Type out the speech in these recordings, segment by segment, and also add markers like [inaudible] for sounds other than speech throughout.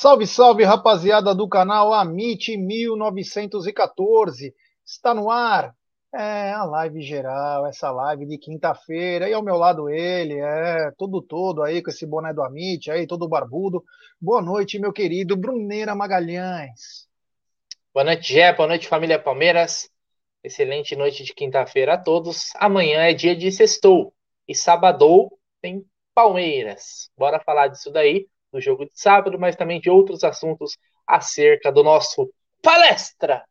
Salve, salve, rapaziada do canal Amit 1914. Está no ar. É a live geral, essa live de quinta-feira. E ao meu lado ele, é todo todo aí com esse boné do Amit, aí todo barbudo. Boa noite, meu querido Bruneira Magalhães. Boa noite, Gé. Boa noite, família Palmeiras. Excelente noite de quinta-feira a todos. Amanhã é dia de sextou e sábado tem Palmeiras. Bora falar disso daí do jogo de sábado, mas também de outros assuntos acerca do nosso palestra.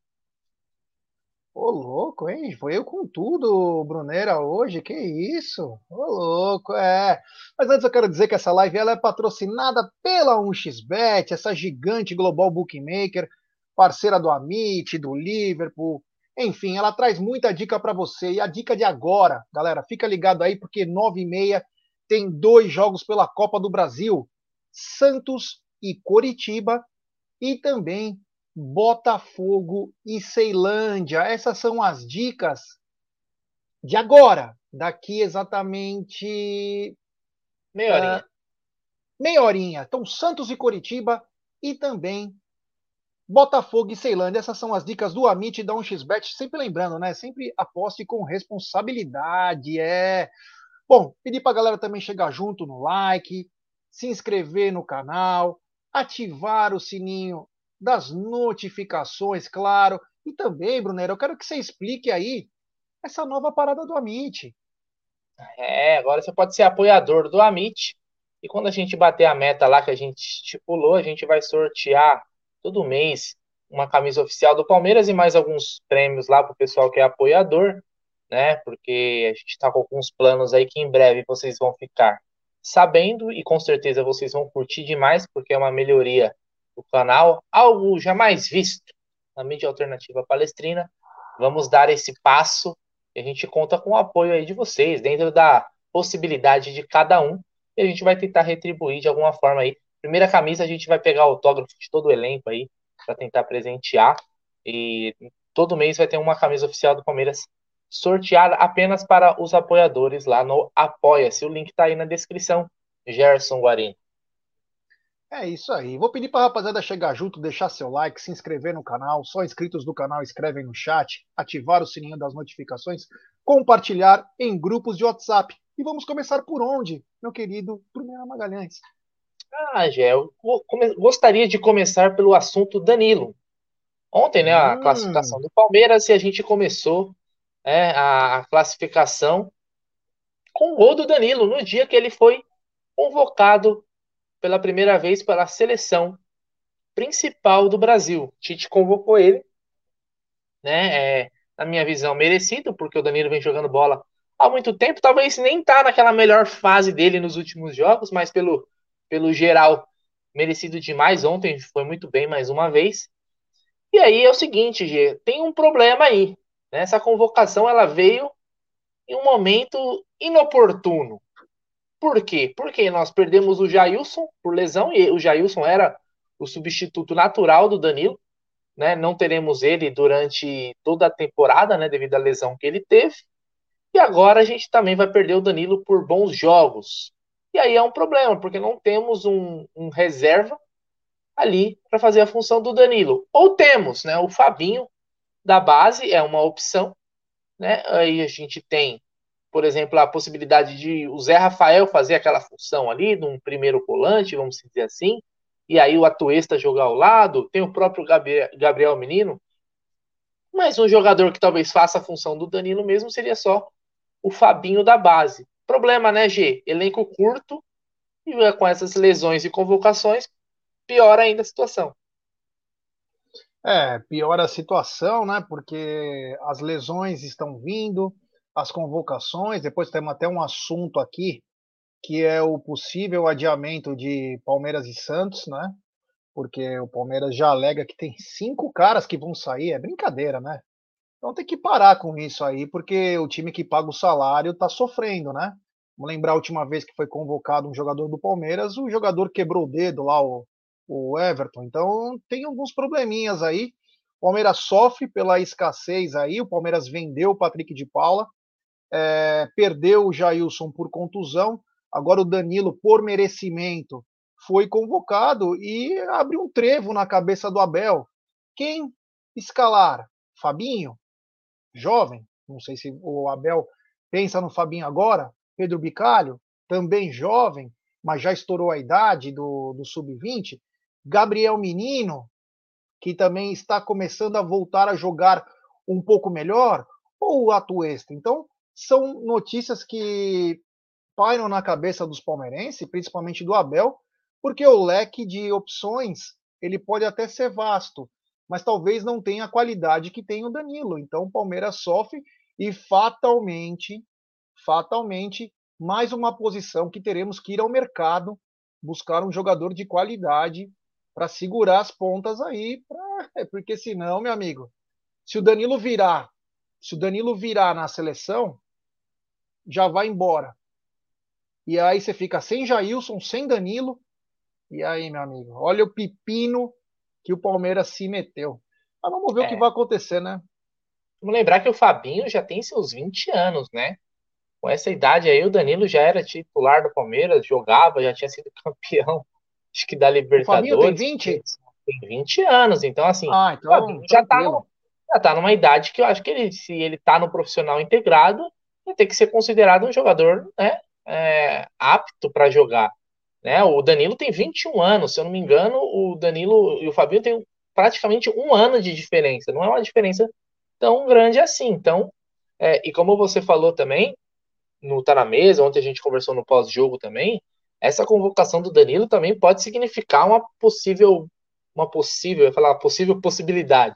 Ô, louco, hein? Eu com tudo, Brunera, hoje. Que isso? Ô, louco, é. Mas antes eu quero dizer que essa live ela é patrocinada pela 1xBet, essa gigante global bookmaker, parceira do Amit, do Liverpool. Enfim, ela traz muita dica para você. E a dica de agora, galera, fica ligado aí, porque 9 e meia tem dois jogos pela Copa do Brasil. Santos e Coritiba, e também Botafogo e Ceilândia. Essas são as dicas de agora, daqui exatamente meia horinha. Uh, meia horinha. Então, Santos e Coritiba e também Botafogo e Ceilândia. Essas são as dicas do Amit e da 1xBet. Sempre lembrando, né? Sempre aposte com responsabilidade. É. Bom, pedir para a galera também chegar junto no like, se inscrever no canal, ativar o sininho das notificações, claro. E também, Brunero, eu quero que você explique aí essa nova parada do Amit. É, agora você pode ser apoiador do Amit. E quando a gente bater a meta lá que a gente estipulou, a gente vai sortear todo mês uma camisa oficial do Palmeiras e mais alguns prêmios lá para o pessoal que é apoiador, né? Porque a gente está com alguns planos aí que em breve vocês vão ficar sabendo e com certeza vocês vão curtir demais, porque é uma melhoria do canal, algo jamais visto na mídia alternativa palestrina. Vamos dar esse passo e a gente conta com o apoio aí de vocês, dentro da possibilidade de cada um, e a gente vai tentar retribuir de alguma forma aí. Primeira camisa, a gente vai pegar o autógrafo de todo o elenco aí, para tentar presentear, e todo mês vai ter uma camisa oficial do Palmeiras sorteada apenas para os apoiadores lá no Apoia-se. O link está aí na descrição. Gerson Guarini. É isso aí. Vou pedir para a rapaziada chegar junto, deixar seu like, se inscrever no canal. Só inscritos do canal escrevem no chat, ativar o sininho das notificações, compartilhar em grupos de WhatsApp. E vamos começar por onde, meu querido Bruno Magalhães? Ah, Gé, eu gostaria de começar pelo assunto Danilo. Ontem, né, a hum. classificação do Palmeiras e a gente começou é, a, classificação com o gol do Danilo no dia que ele foi convocado pela primeira vez pela seleção principal do Brasil. Tite convocou ele, né? É, na minha visão, merecido, porque o Danilo vem jogando bola há muito tempo. Talvez nem tá naquela melhor fase dele nos últimos jogos, mas pelo, pelo geral, merecido demais. Ontem foi muito bem mais uma vez. E aí é o seguinte, G, tem um problema aí. Né? Essa convocação ela veio em um momento inoportuno. Por quê? Porque nós perdemos o Jailson por lesão, e o Jailson era o substituto natural do Danilo. Né? Não teremos ele durante toda a temporada, né? devido à lesão que ele teve. E agora a gente também vai perder o Danilo por bons jogos. E aí é um problema, porque não temos um, um reserva ali para fazer a função do Danilo. Ou temos, né? O Fabinho da base é uma opção, né? Aí a gente tem, por exemplo, a possibilidade de o Zé Rafael fazer aquela função ali, de um primeiro volante, vamos dizer assim, e aí o Atuesta jogar ao lado, tem o próprio Gabriel, Menino, mas um jogador que talvez faça a função do Danilo mesmo seria só o Fabinho da base. Problema, né, G? Elenco curto e com essas lesões e convocações, piora ainda a situação. É, piora a situação, né? Porque as lesões estão vindo, as convocações, depois temos até um assunto aqui que é o possível adiamento de Palmeiras e Santos, né? Porque o Palmeiras já alega que tem cinco caras que vão sair, é brincadeira, né? Então tem que parar com isso aí, porque o time que paga o salário tá sofrendo, né? Vamos lembrar a última vez que foi convocado um jogador do Palmeiras, o jogador quebrou o dedo lá, o, o Everton. Então tem alguns probleminhas aí. O Palmeiras sofre pela escassez aí. O Palmeiras vendeu o Patrick de Paula, é, perdeu o Jailson por contusão. Agora o Danilo, por merecimento, foi convocado e abre um trevo na cabeça do Abel. Quem escalar? Fabinho? Jovem? Não sei se o Abel pensa no Fabinho agora. Pedro Bicalho? Também jovem, mas já estourou a idade do, do sub-20. Gabriel Menino, que também está começando a voltar a jogar um pouco melhor, ou o Atuesta. Então, são notícias que pairam na cabeça dos palmeirenses, principalmente do Abel, porque o leque de opções ele pode até ser vasto, mas talvez não tenha a qualidade que tem o Danilo. Então o Palmeiras sofre e fatalmente, fatalmente, mais uma posição que teremos que ir ao mercado buscar um jogador de qualidade para segurar as pontas aí, pra... É, porque senão, meu amigo, se o Danilo virar, se o Danilo virar na seleção, já vai embora. E aí você fica sem Jailson, sem Danilo. E aí, meu amigo, olha o pepino que o Palmeiras se meteu. Mas vamos ver é. o que é. vai acontecer, né? Vamos lembrar que o Fabinho já tem seus 20 anos, né? Com essa idade aí, o Danilo já era titular do Palmeiras, jogava, já tinha sido [laughs] campeão, acho que da Libertadores. O Fabinho tem 20? Tem 20 anos, então assim, ah, então, já, tá, já tá numa idade que eu acho que ele, se ele tá no profissional integrado, ele tem que ser considerado um jogador, né, é, apto para jogar. Né? O Danilo tem 21 anos, se eu não me engano, o Danilo e o Fabinho têm praticamente um ano de diferença. Não é uma diferença tão grande assim. Então, é, e como você falou também, no Tá na Mesa, ontem a gente conversou no pós-jogo também, essa convocação do Danilo também pode significar uma possível, uma possível, eu falar possível possibilidade,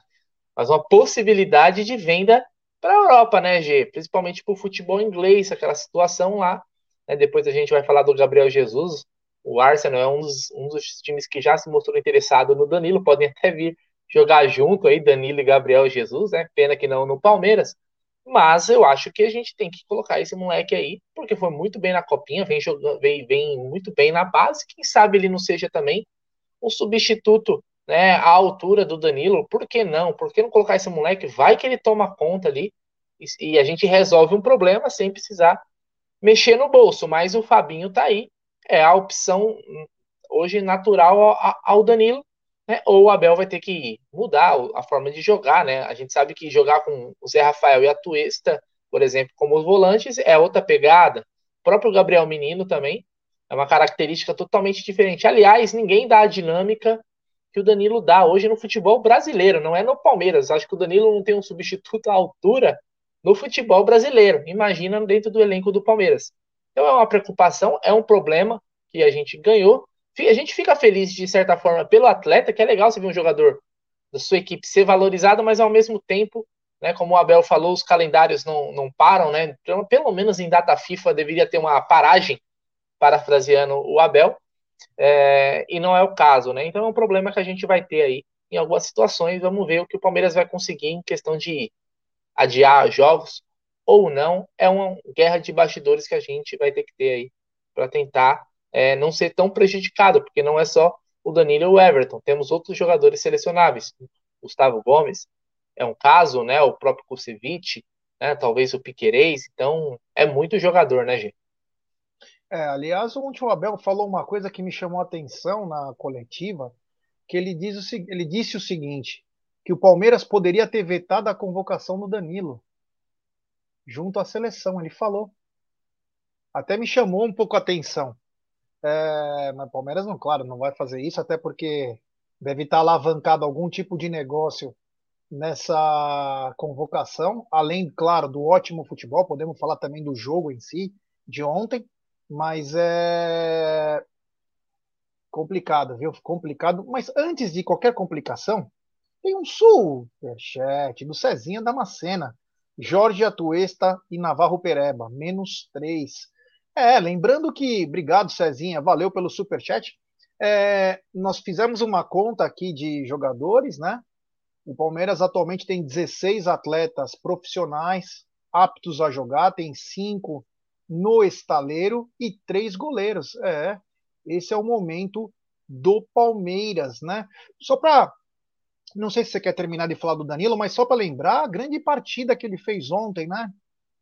mas uma possibilidade de venda para a Europa, né, G? Principalmente para o futebol inglês, aquela situação lá né? Depois a gente vai falar do Gabriel Jesus. O Arsenal é um dos, um dos times que já se mostrou interessado no Danilo. Podem até vir jogar junto aí, Danilo e Gabriel Jesus, né? Pena que não no Palmeiras. Mas eu acho que a gente tem que colocar esse moleque aí, porque foi muito bem na copinha, vem jogando, vem, vem muito bem na base. Quem sabe ele não seja também um substituto né, à altura do Danilo. Por que não? Por que não colocar esse moleque? Vai que ele toma conta ali e, e a gente resolve um problema sem precisar mexer no bolso, mas o Fabinho tá aí, é a opção hoje natural ao Danilo, né? Ou o Abel vai ter que mudar a forma de jogar, né? A gente sabe que jogar com o Zé Rafael e a Tuesta, por exemplo, como os volantes, é outra pegada. O próprio Gabriel Menino também é uma característica totalmente diferente. Aliás, ninguém dá a dinâmica que o Danilo dá hoje no futebol brasileiro, não é no Palmeiras. Acho que o Danilo não tem um substituto à altura no futebol brasileiro. Imagina dentro do elenco do Palmeiras. Então é uma preocupação, é um problema que a gente ganhou. A gente fica feliz de certa forma pelo atleta, que é legal você ver um jogador da sua equipe ser valorizado, mas ao mesmo tempo, né, como o Abel falou, os calendários não, não param, né? Então, pelo menos em data FIFA deveria ter uma paragem, parafraseando o Abel, é, e não é o caso, né? Então é um problema que a gente vai ter aí em algumas situações. Vamos ver o que o Palmeiras vai conseguir em questão de adiar jogos ou não, é uma guerra de bastidores que a gente vai ter que ter aí para tentar é, não ser tão prejudicado, porque não é só o Danilo e o Everton, temos outros jogadores selecionáveis. Gustavo Gomes é um caso, né? O próprio Kusevich, né? Talvez o Piquerez, então é muito jogador, né, gente? É, aliás, ontem o Abel falou uma coisa que me chamou a atenção na coletiva, que ele, diz o, ele disse o seguinte: que o Palmeiras poderia ter vetado a convocação do Danilo junto à seleção. Ele falou. Até me chamou um pouco a atenção. É, mas Palmeiras não, claro, não vai fazer isso, até porque deve estar alavancado algum tipo de negócio nessa convocação, além, claro, do ótimo futebol, podemos falar também do jogo em si, de ontem, mas é complicado, viu? Complicado. Mas antes de qualquer complicação, tem um superchat do Cezinha Damascena. Jorge Atuesta e Navarro Pereba, menos 3. É, lembrando que, obrigado Cezinha, valeu pelo superchat. É, nós fizemos uma conta aqui de jogadores, né? O Palmeiras atualmente tem 16 atletas profissionais aptos a jogar, tem cinco no estaleiro e três goleiros. É, esse é o momento do Palmeiras, né? Só para não sei se você quer terminar de falar do Danilo, mas só para lembrar a grande partida que ele fez ontem, né?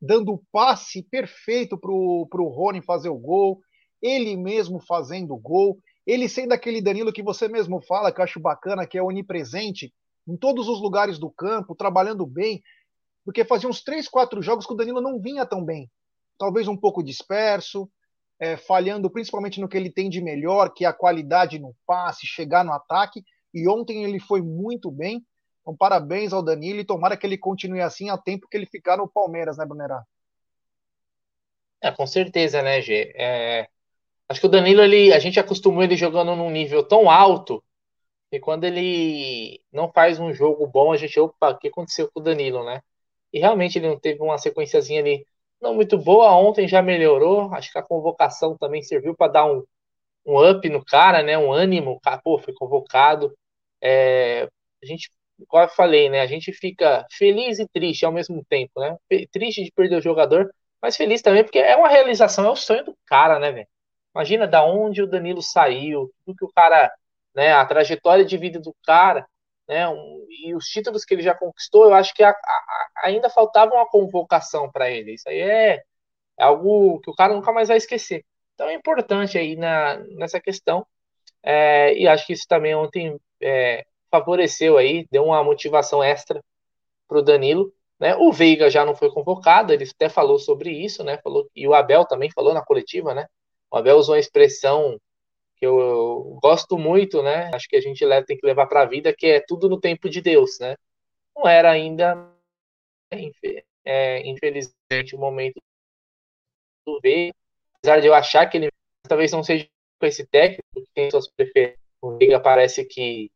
Dando o passe perfeito para o Rony fazer o gol, ele mesmo fazendo o gol, ele sendo aquele Danilo que você mesmo fala, que eu acho bacana, que é onipresente em todos os lugares do campo, trabalhando bem, porque fazia uns três, quatro jogos que o Danilo não vinha tão bem. Talvez um pouco disperso, é, falhando principalmente no que ele tem de melhor, que é a qualidade no passe, chegar no ataque e ontem ele foi muito bem. Então, parabéns ao Danilo e tomara que ele continue assim a tempo que ele ficar no Palmeiras, né, Brunerá? É, com certeza, né, Gê? É, acho que o Danilo, ele, a gente acostumou ele jogando num nível tão alto que quando ele não faz um jogo bom, a gente, opa, o que aconteceu com o Danilo, né? E realmente ele não teve uma sequenciazinha ali não muito boa, ontem já melhorou, acho que a convocação também serviu para dar um, um up no cara, né? Um ânimo, pô, foi convocado. É, a gente, como eu falei, né? A gente fica feliz e triste ao mesmo tempo, né? Triste de perder o jogador, mas feliz também porque é uma realização, é o sonho do cara, né, velho? Imagina da onde o Danilo saiu, tudo que o cara, né? A trajetória de vida do cara, né? Um, e os títulos que ele já conquistou, eu acho que a, a, ainda faltava uma convocação para ele. Isso aí é, é algo que o cara nunca mais vai esquecer. Então é importante aí na, nessa questão. É, e acho que isso também ontem é, favoreceu aí, deu uma motivação extra para o Danilo. Né? O Veiga já não foi convocado, ele até falou sobre isso, né? Falou, e o Abel também falou na coletiva, né? O Abel usou uma expressão que eu, eu gosto muito, né? Acho que a gente leva, tem que levar para a vida, que é tudo no tempo de Deus, né? Não era ainda, é, infelizmente, o momento do Veiga, apesar de eu achar que ele talvez não seja com esse técnico, que tem suas preferências. O Veiga parece que,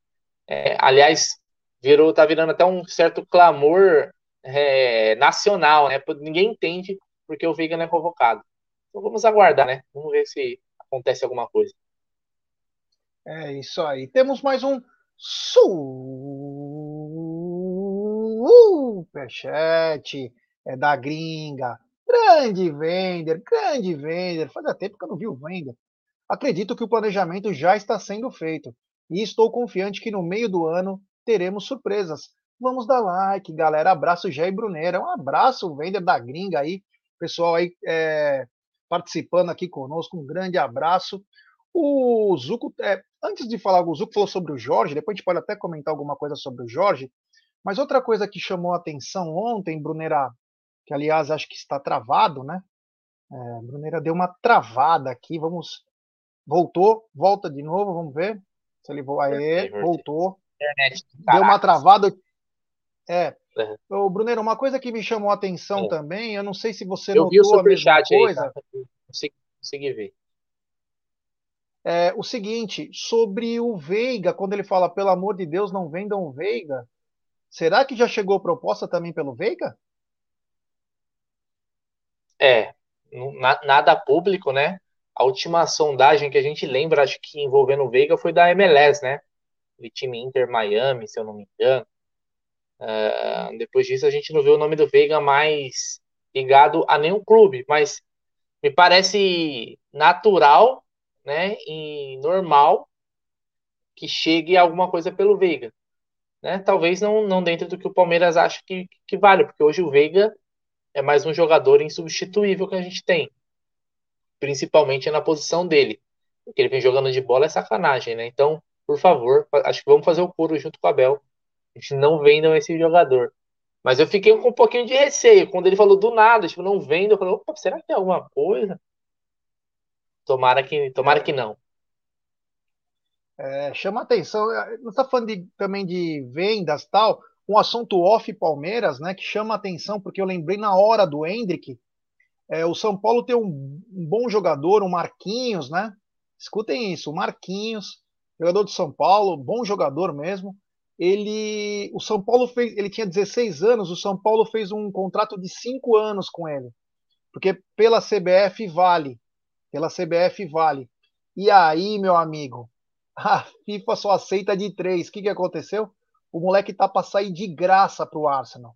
é, aliás, virou, tá virando até um certo clamor é, nacional, né? Ninguém entende porque o Veiga não é convocado. Então vamos aguardar, né? Vamos ver se acontece alguma coisa. É isso aí. Temos mais um superchat é da gringa. Grande vender, grande vender. Fazia tempo que eu não vi o vender. Acredito que o planejamento já está sendo feito e estou confiante que no meio do ano teremos surpresas. Vamos dar like, galera. Abraço, Jair Brunera. Um abraço, vender da gringa aí. Pessoal aí é, participando aqui conosco. Um grande abraço. O Zuco, é, antes de falar, o Zuco falou sobre o Jorge, depois a gente pode até comentar alguma coisa sobre o Jorge. Mas outra coisa que chamou a atenção ontem, Brunera, que aliás acho que está travado, né? É, Bruneira deu uma travada aqui, vamos Voltou, volta de novo, vamos ver voa. Aê, voltou. Internet, Deu uma travada. É. Uhum. Ô, Brunero, uma coisa que me chamou a atenção é. também, eu não sei se você eu notou a mesma coisa. Aí, tá? consegui, consegui ver. É, o seguinte, sobre o Veiga, quando ele fala, pelo amor de Deus, não vendam o Veiga, será que já chegou proposta também pelo Veiga? É, nada público, né? A última sondagem que a gente lembra, acho que envolvendo o Veiga, foi da MLS, né? O time Inter Miami, se eu não me engano. Uh, depois disso, a gente não vê o nome do Veiga mais ligado a nenhum clube, mas me parece natural, né, e normal que chegue alguma coisa pelo Veiga. Né? Talvez não, não dentro do que o Palmeiras acha que, que vale, porque hoje o Veiga é mais um jogador insubstituível que a gente tem principalmente na posição dele. O que ele vem jogando de bola é sacanagem, né? Então, por favor, acho que vamos fazer o coro junto com o Abel A gente não vendam esse jogador. Mas eu fiquei com um pouquinho de receio. Quando ele falou do nada, tipo, não vendo, eu falei, opa, será que tem alguma coisa? Tomara que, tomara que não. É, chama atenção, é, não está falando de, também de vendas tal, um assunto off Palmeiras, né, que chama atenção, porque eu lembrei na hora do Hendrick, é, o São Paulo tem um, um, bom jogador, o Marquinhos, né? Escutem isso, o Marquinhos, jogador de São Paulo, bom jogador mesmo. Ele, o São Paulo fez, ele tinha 16 anos, o São Paulo fez um contrato de 5 anos com ele, porque pela CBF vale, pela CBF vale. E aí, meu amigo, [laughs] a FIFA só aceita de três. O que, que aconteceu? O moleque tá para sair de graça para o Arsenal.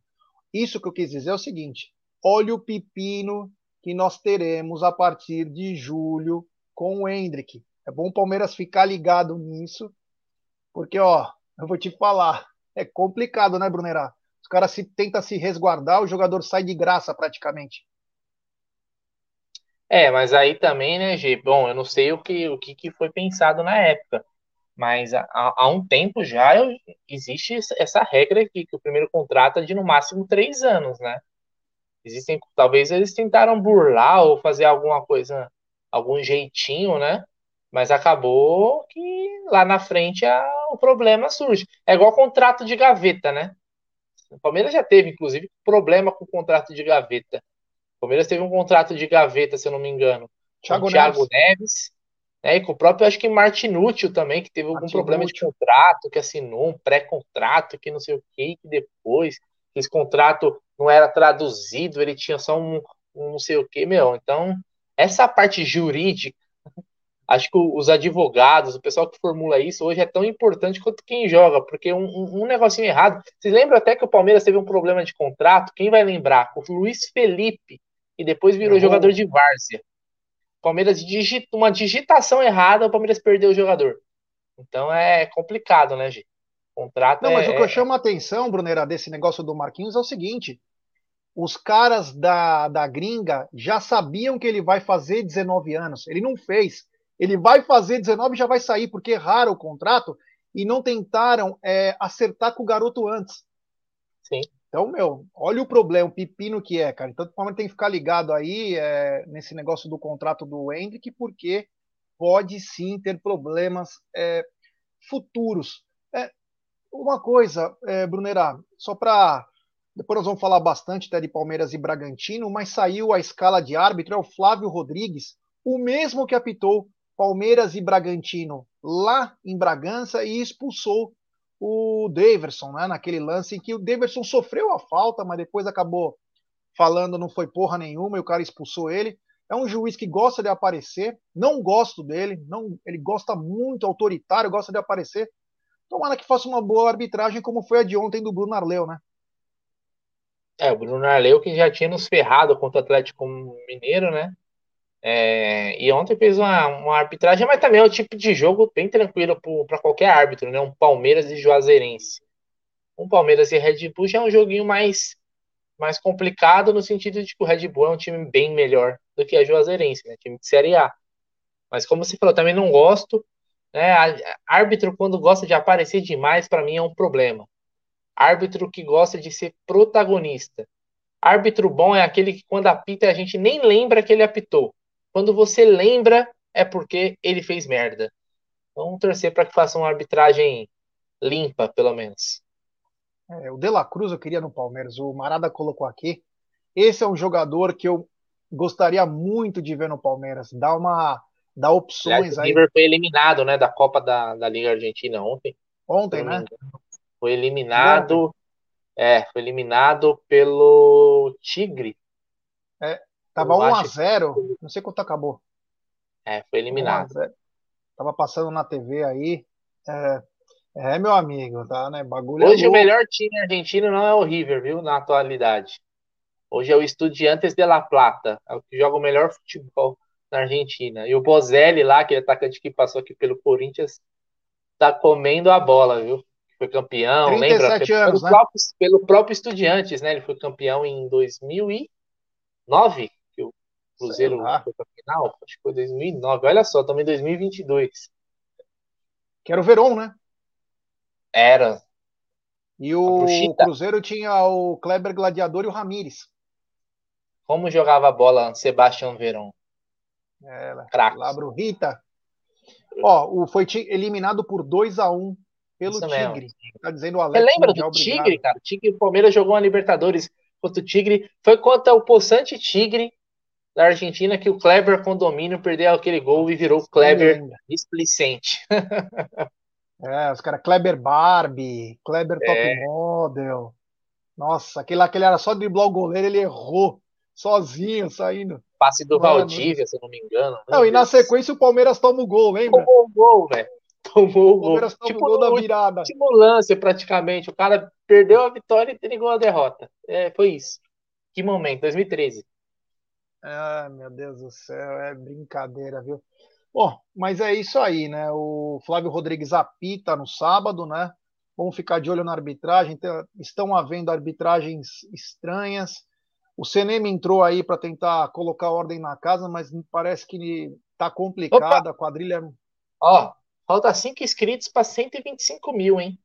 Isso que eu quis dizer é o seguinte: olha o pepino que nós teremos a partir de julho com o Hendrick. É bom o Palmeiras ficar ligado nisso, porque, ó, eu vou te falar, é complicado, né, Brunerá? Os caras se, tentam se resguardar, o jogador sai de graça praticamente. É, mas aí também, né, G? Bom, eu não sei o que, o que, que foi pensado na época, mas há, há um tempo já eu, existe essa regra aqui, que o primeiro contrato é de no máximo três anos, né? Existem, talvez eles tentaram burlar ou fazer alguma coisa, algum jeitinho, né? Mas acabou que lá na frente a, o problema surge. É igual contrato de gaveta, né? O Palmeiras já teve, inclusive, problema com o contrato de gaveta. O Palmeiras teve um contrato de gaveta, se eu não me engano, Thiago com o Thiago Neves, Neves né? E com o próprio, acho que Martinútil também, que teve algum problema de contrato, que assinou um pré-contrato, que não sei o que, que depois, esse contrato não era traduzido, ele tinha só um, um não sei o que, meu. Então, essa parte jurídica, [laughs] acho que os advogados, o pessoal que formula isso hoje é tão importante quanto quem joga, porque um, um, um negocinho errado. Vocês lembram até que o Palmeiras teve um problema de contrato? Quem vai lembrar? O Luiz Felipe, que depois virou uhum. jogador de várzea. O Palmeiras digita uma digitação errada, o Palmeiras perdeu o jogador. Então é complicado, né, gente? Contrato Não, mas é, o que eu chamo a atenção, Brunera, desse negócio do Marquinhos é o seguinte: os caras da, da gringa já sabiam que ele vai fazer 19 anos. Ele não fez. Ele vai fazer 19 e já vai sair, porque erraram o contrato e não tentaram é, acertar com o garoto antes. Sim. Então, meu, olha o problema, o pepino que é, cara. Então, o Palmeiras tem que ficar ligado aí é, nesse negócio do contrato do Hendrick, porque pode sim ter problemas é, futuros. Uma coisa, é, Brunerá, só para depois nós vamos falar bastante até de Palmeiras e Bragantino, mas saiu a escala de árbitro, é o Flávio Rodrigues, o mesmo que apitou Palmeiras e Bragantino lá em Bragança e expulsou o Daverson, né, naquele lance em que o Daverson sofreu a falta, mas depois acabou falando não foi porra nenhuma e o cara expulsou ele. É um juiz que gosta de aparecer, não gosto dele, não, ele gosta muito autoritário, gosta de aparecer. Tomara que faça uma boa arbitragem, como foi a de ontem do Bruno Arleu, né? É, o Bruno Arleu que já tinha nos ferrado contra o Atlético Mineiro, né? É, e ontem fez uma, uma, arbitragem, mas também é um tipo de jogo bem tranquilo para qualquer árbitro, né? Um Palmeiras e Juazeirense. Um Palmeiras e Red Bull já é um joguinho mais, mais complicado no sentido de que o Red Bull é um time bem melhor do que a Juazeirense, né? Time de Série A. Mas como você falou, também não gosto. Né? Árbitro, quando gosta de aparecer demais, para mim é um problema. Árbitro que gosta de ser protagonista. Árbitro bom é aquele que, quando apita, a gente nem lembra que ele apitou. Quando você lembra, é porque ele fez merda. Vamos torcer para que faça uma arbitragem limpa, pelo menos. É, o De La Cruz eu queria no Palmeiras, o Marada colocou aqui. Esse é um jogador que eu gostaria muito de ver no Palmeiras. Dá uma. Dá opções Aliás, aí. O River foi eliminado, né, da Copa da, da Liga Argentina ontem. Ontem, né? Foi eliminado. Ontem. É, foi eliminado pelo Tigre. É, Tava 1x0, que... não sei quanto acabou. É, foi eliminado. Tava passando na TV aí. É, é, meu amigo, tá, né? Bagulho é Hoje é o melhor time argentino não é o River, viu? Na atualidade. Hoje é o Estudiantes de La Plata. É o que joga o melhor futebol na Argentina. E o Bozelli lá, aquele atacante que passou aqui pelo Corinthians, tá comendo a bola, viu? Foi campeão, lembra? Anos, pelo, né? próprio, pelo próprio Estudiantes, né? Ele foi campeão em 2009. Cruzeiro foi pra final, acho que foi 2009. Olha só, em 2022. Que era o Verón, né? Era. E o Cruzeiro tinha o Kleber Gladiador e o Ramires. Como jogava a bola Sebastião Verão? É, Labro Rita. Ó, o, foi eliminado por 2 a 1 pelo Isso Tigre. Mesmo. Tá dizendo o Alex Você lembra do Tigre, cara? O Tigre, o Palmeiras jogou uma Libertadores contra o Tigre. Foi contra o possante Tigre da Argentina que o Kleber Condomínio perdeu aquele gol e virou Kleber explicente. [laughs] é, os caras Kleber Barbie, Kleber é. Top Model. Nossa, aquele lá que ele era só driblar o goleiro, ele errou sozinho, saindo. Passe do Mano. Valdívia, se eu não me engano. Não, e na sequência o Palmeiras toma o gol, lembra? Tomou o gol, velho. Tomou o gol. tipo, o gol da virada. Último lance, praticamente. O cara perdeu a vitória e entregou a derrota. É, foi isso. Que momento, 2013. Ah, meu Deus do céu, é brincadeira, viu? Bom, mas é isso aí, né? O Flávio Rodrigues apita no sábado, né? Vamos ficar de olho na arbitragem. Estão havendo arbitragens estranhas. O CNM entrou aí para tentar colocar ordem na casa, mas parece que está complicado. A quadrilha. Ó, falta cinco inscritos para 125 mil, hein?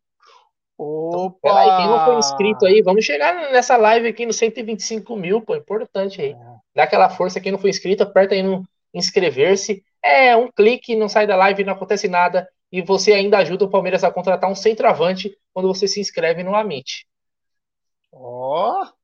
Opa! Então, peraí, quem não foi inscrito aí, vamos chegar nessa live aqui no 125 mil, pô, importante aí. É. Dá aquela força, quem não foi inscrito, aperta aí no inscrever-se. É um clique, não sai da live, não acontece nada. E você ainda ajuda o Palmeiras a contratar um centroavante quando você se inscreve no Amit. Ó, oh,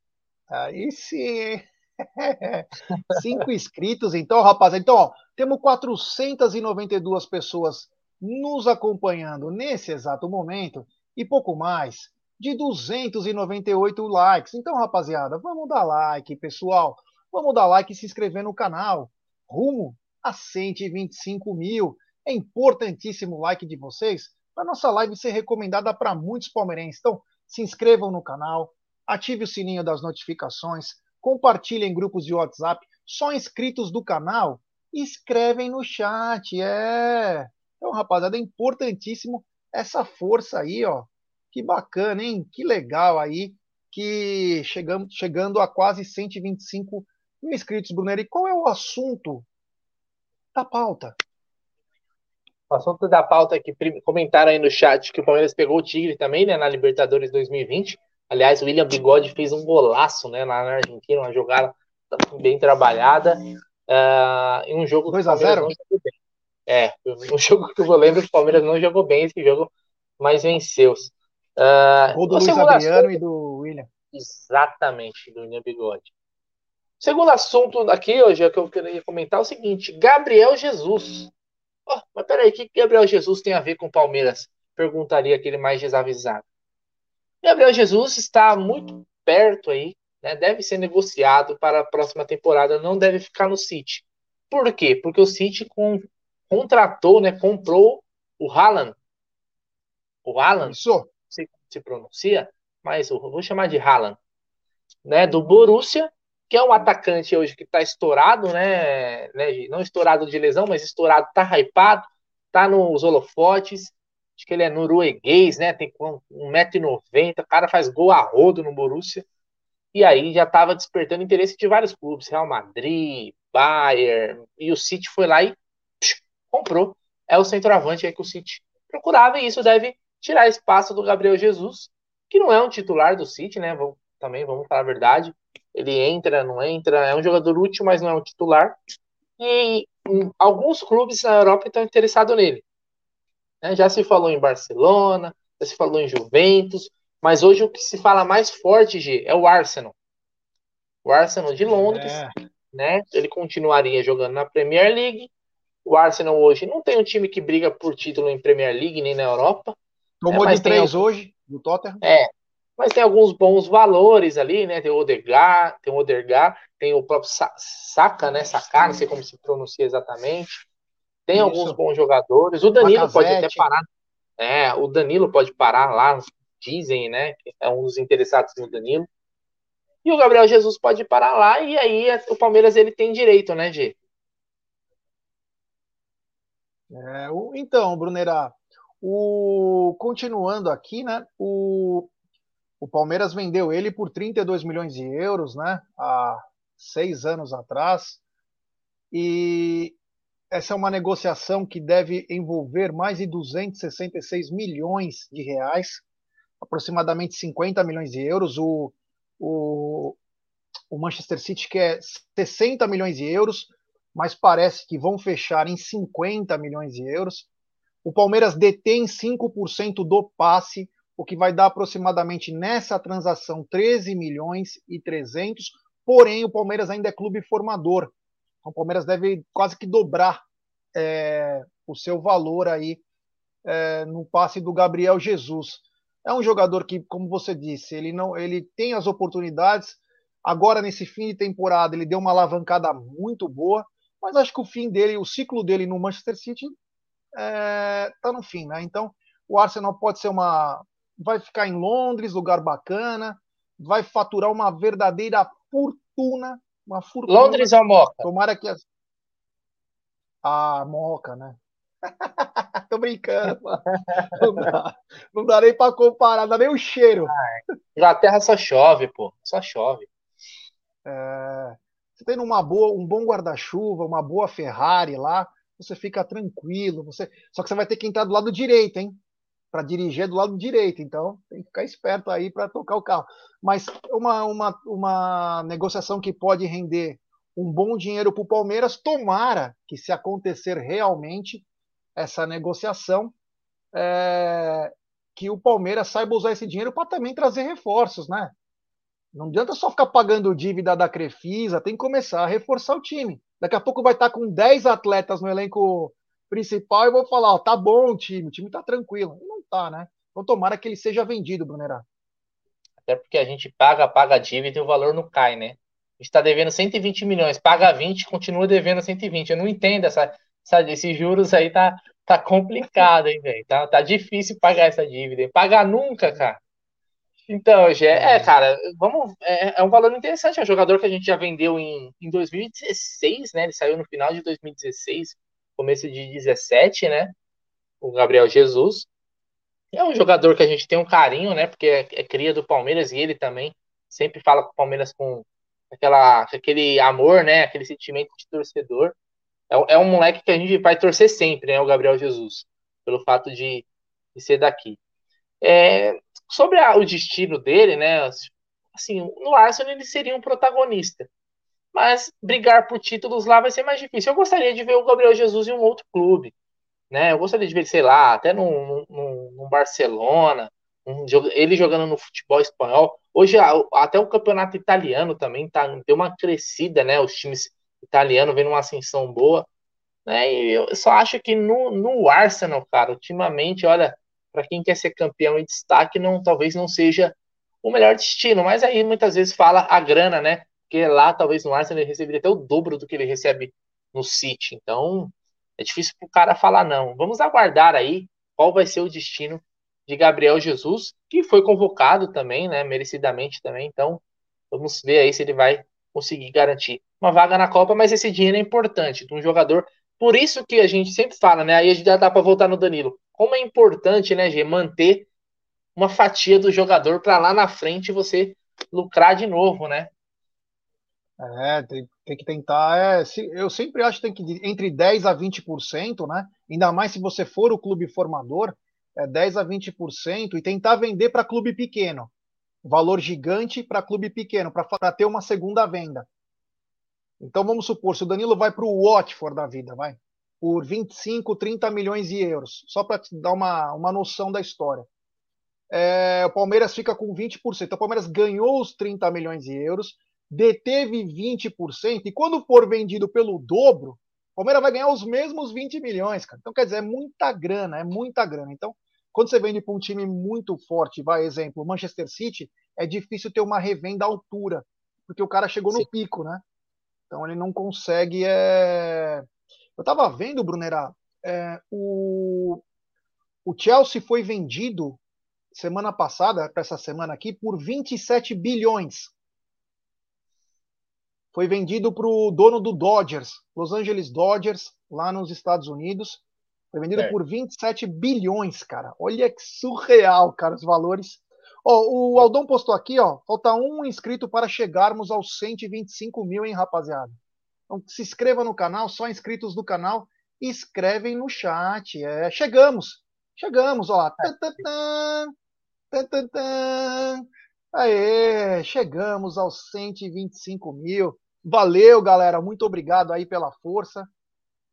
aí sim, [laughs] Cinco inscritos, então, rapaz. Então, ó, temos 492 pessoas nos acompanhando nesse exato momento e pouco mais de 298 likes. Então, rapaziada, vamos dar like, pessoal. Vamos dar like e se inscrever no canal. Rumo a 125 mil. É importantíssimo o like de vocês para nossa live ser recomendada para muitos palmeirenses. Então, se inscrevam no canal, ative o sininho das notificações, compartilhem em grupos de WhatsApp. Só inscritos do canal escrevem no chat. É. Então, rapaziada, é importantíssimo essa força aí, ó. Que bacana, hein? Que legal aí que chegamos, chegando a quase 125 mil inscritos. E qual é o assunto da pauta? O assunto da pauta é que comentaram aí no chat que o Palmeiras pegou o Tigre também, né, na Libertadores 2020. Aliás, o William Bigode fez um golaço, né, lá na Argentina, uma jogada bem trabalhada. Uh, em um jogo 2 a 0 É, um jogo que eu lembro que o Palmeiras não jogou bem esse jogo, mas venceu. Uh, do Luiz Adriano assunto... e do William. Exatamente, do William Bigode. Segundo assunto aqui hoje que eu queria comentar é o seguinte: Gabriel Jesus. Oh, mas peraí, o que Gabriel Jesus tem a ver com o Palmeiras? Perguntaria aquele mais desavisado. Gabriel Jesus está muito perto aí, né? Deve ser negociado para a próxima temporada, não deve ficar no City. Por quê? Porque o City com, contratou, né? Comprou o Haaland. O Haaland. Isso. Não sei como se pronuncia, mas eu vou chamar de Haaland, né? Do Borussia que é um atacante hoje que está estourado, né, né, Não estourado de lesão, mas estourado, tá hypado, tá nos holofotes. Acho que ele é norueguês, né? Tem 1,90m, o cara faz gol a rodo no Borussia. E aí já estava despertando interesse de vários clubes, Real Madrid, Bayern, e o City foi lá e psh, comprou. É o centroavante aí que o City procurava, e isso deve tirar espaço do Gabriel Jesus, que não é um titular do City, né? Vamos, também vamos falar a verdade ele entra, não entra, é um jogador útil, mas não é um titular. E um, alguns clubes na Europa estão interessados nele. Né? Já se falou em Barcelona, já se falou em Juventus, mas hoje o que se fala mais forte, G, é o Arsenal. O Arsenal de Londres, é. né? Ele continuaria jogando na Premier League. O Arsenal hoje não tem um time que briga por título em Premier League nem na Europa. Tomou né? de três hoje no Tottenham. É, mas tem alguns bons valores ali, né? Tem o Odegar, tem o Odegar, tem o próprio Saka, né? Saka, não sei como se pronuncia exatamente. Tem Isso. alguns bons jogadores. O Danilo Macazete. pode até parar. É, o Danilo pode parar lá, dizem, né? É um dos interessados no Danilo. E o Gabriel Jesus pode parar lá e aí o Palmeiras ele tem direito, né, Gê? É, então, Brunera, o, continuando aqui, né? O, o Palmeiras vendeu ele por 32 milhões de euros, né? Há seis anos atrás. E essa é uma negociação que deve envolver mais de 266 milhões de reais. aproximadamente 50 milhões de euros. O, o, o Manchester City quer 60 milhões de euros, mas parece que vão fechar em 50 milhões de euros. O Palmeiras detém 5% do passe, o que vai dar aproximadamente nessa transação 13 milhões e 300. Porém, o Palmeiras ainda é clube formador. Então, o Palmeiras deve quase que dobrar é, o seu valor aí é, no passe do Gabriel Jesus. É um jogador que, como você disse, ele não, ele tem as oportunidades. Agora nesse fim de temporada ele deu uma alavancada muito boa, mas acho que o fim dele, o ciclo dele no Manchester City está é, tá no fim, né? Então o Arsenal pode ser uma, vai ficar em Londres, lugar bacana, vai faturar uma verdadeira fortuna, uma fortuna. Londres ou Moca? Tomara que as... a Moca, né? [laughs] Tô brincando. [laughs] Não dá, não dá nem para comparar, dá nem o cheiro. Ah, Inglaterra só chove, pô. Só chove. É, você tendo uma boa, um bom guarda-chuva, uma boa Ferrari lá, você fica tranquilo. Você... Só que você vai ter que entrar do lado direito, hein? Para dirigir é do lado direito. Então tem que ficar esperto aí para tocar o carro. Mas uma, uma, uma negociação que pode render um bom dinheiro para o Palmeiras, tomara que se acontecer realmente essa negociação, é, que o Palmeiras saiba usar esse dinheiro para também trazer reforços, né? Não adianta só ficar pagando dívida da Crefisa, tem que começar a reforçar o time. Daqui a pouco vai estar com 10 atletas no elenco principal e vou falar, ó, tá bom o time, o time tá tranquilo. E não tá, né? Então tomara que ele seja vendido, Brunerá. Até porque a gente paga, paga a dívida e o valor não cai, né? A gente tá devendo 120 milhões, paga 20, continua devendo 120. Eu não entendo essa, Sabe, esses juros aí tá, tá complicado, hein, velho? Tá, tá difícil pagar essa dívida. Pagar nunca, cara. Então, Gé, é, cara, vamos. É, é, um valor interessante. É um jogador que a gente já vendeu em, em 2016, né? Ele saiu no final de 2016, começo de 17, né? O Gabriel Jesus. É um jogador que a gente tem um carinho, né? Porque é, é cria do Palmeiras e ele também sempre fala com o Palmeiras com aquela, aquele amor, né? Aquele sentimento de torcedor é, é um moleque que a gente vai torcer sempre, né? O Gabriel Jesus, pelo fato de, de ser daqui. É, sobre a, o destino dele, né? Assim, no Arsenal ele seria um protagonista. Mas brigar por títulos lá vai ser mais difícil. Eu gostaria de ver o Gabriel Jesus em um outro clube. Né? Eu gostaria de ver, sei lá, até num, num, num Barcelona, um, ele jogando no futebol espanhol. Hoje, até o campeonato italiano também tá, deu uma crescida, né? Os times italiano vem numa ascensão boa. Né? E eu só acho que no, no Arsenal, cara, ultimamente, olha, para quem quer ser campeão em destaque, não, talvez não seja o melhor destino. Mas aí muitas vezes fala a grana, né? Porque lá, talvez no Arsenal, ele receberia até o dobro do que ele recebe no City. Então, é difícil pro cara falar não. Vamos aguardar aí qual vai ser o destino de Gabriel Jesus, que foi convocado também, né? Merecidamente também. Então, vamos ver aí se ele vai conseguir garantir uma vaga na Copa, mas esse dinheiro é importante de um jogador. Por isso que a gente sempre fala, né? Aí a gente já dá para voltar no Danilo. Como é importante, né, Gê, manter uma fatia do jogador para lá na frente você lucrar de novo, né? É, tem, tem que tentar. É, se, eu sempre acho que tem que entre 10 a 20%, né? Ainda mais se você for o clube formador, é 10 a 20% e tentar vender para clube pequeno valor gigante para clube pequeno, para ter uma segunda venda. Então vamos supor, se o Danilo vai para o Watford da vida, vai, por 25, 30 milhões de euros, só para te dar uma, uma noção da história. É, o Palmeiras fica com 20%. Então, o Palmeiras ganhou os 30 milhões de euros, deteve 20%, e quando for vendido pelo dobro, o Palmeiras vai ganhar os mesmos 20 milhões, cara. Então, quer dizer, é muita grana, é muita grana. Então, quando você vende para um time muito forte, vai exemplo, Manchester City, é difícil ter uma revenda à altura, porque o cara chegou Sim. no pico, né? Então ele não consegue. É... Eu estava vendo, Brunera, é, o... o Chelsea foi vendido semana passada, para essa semana aqui, por 27 bilhões. Foi vendido para o dono do Dodgers, Los Angeles Dodgers, lá nos Estados Unidos. Foi vendido é. por 27 bilhões, cara. Olha que surreal, cara, os valores. Ó, o Aldão postou aqui, ó. Falta um inscrito para chegarmos aos 125 mil, hein, rapaziada? Então se inscreva no canal, só inscritos do canal, escrevem no chat. É, chegamos. Chegamos, ó. Tá, tá, Aê, chegamos aos 125 mil. Valeu, galera. Muito obrigado aí pela força.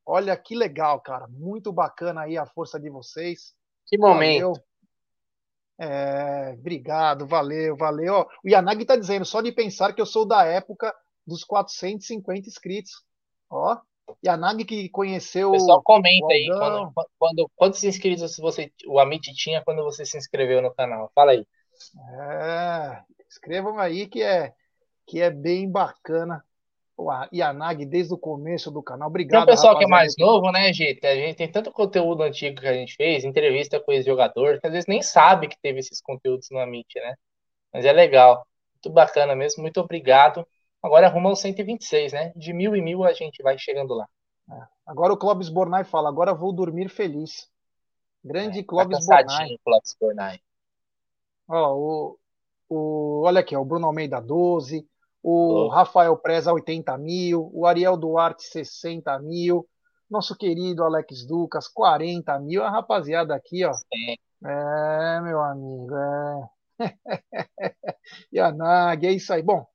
Olha que legal, cara. Muito bacana aí a força de vocês. Que momento. Valeu. É, obrigado, valeu, valeu. O Yanagi tá dizendo, só de pensar que eu sou da época dos 450 inscritos. Ó, Yanagi que conheceu. O pessoal comenta aí quando, quando, quantos inscritos você, o Amit tinha quando você se inscreveu no canal. Fala aí. É, escrevam aí que é, que é bem bacana o Yanagi desde o começo do canal. Obrigado. Tem um pessoal que é mais novo, né, gente? A gente tem tanto conteúdo antigo que a gente fez, entrevista com esse jogador, que às vezes nem sabe que teve esses conteúdos no Amit, né? Mas é legal. Muito bacana mesmo. Muito obrigado. Agora arruma o 126, né? De mil e mil a gente vai chegando lá. É. Agora o Clóvis Bornai fala, agora vou dormir feliz. Grande é, Clóvis tá Bornai. Clóvis Bornai. Ó, o, o, olha aqui, ó, o Bruno Almeida 12, o oh. Rafael Preza 80 mil, o Ariel Duarte 60 mil, nosso querido Alex Ducas 40 mil, a rapaziada aqui, ó. Sim. É, meu amigo, é. [laughs] Yanag, é isso aí. Bom,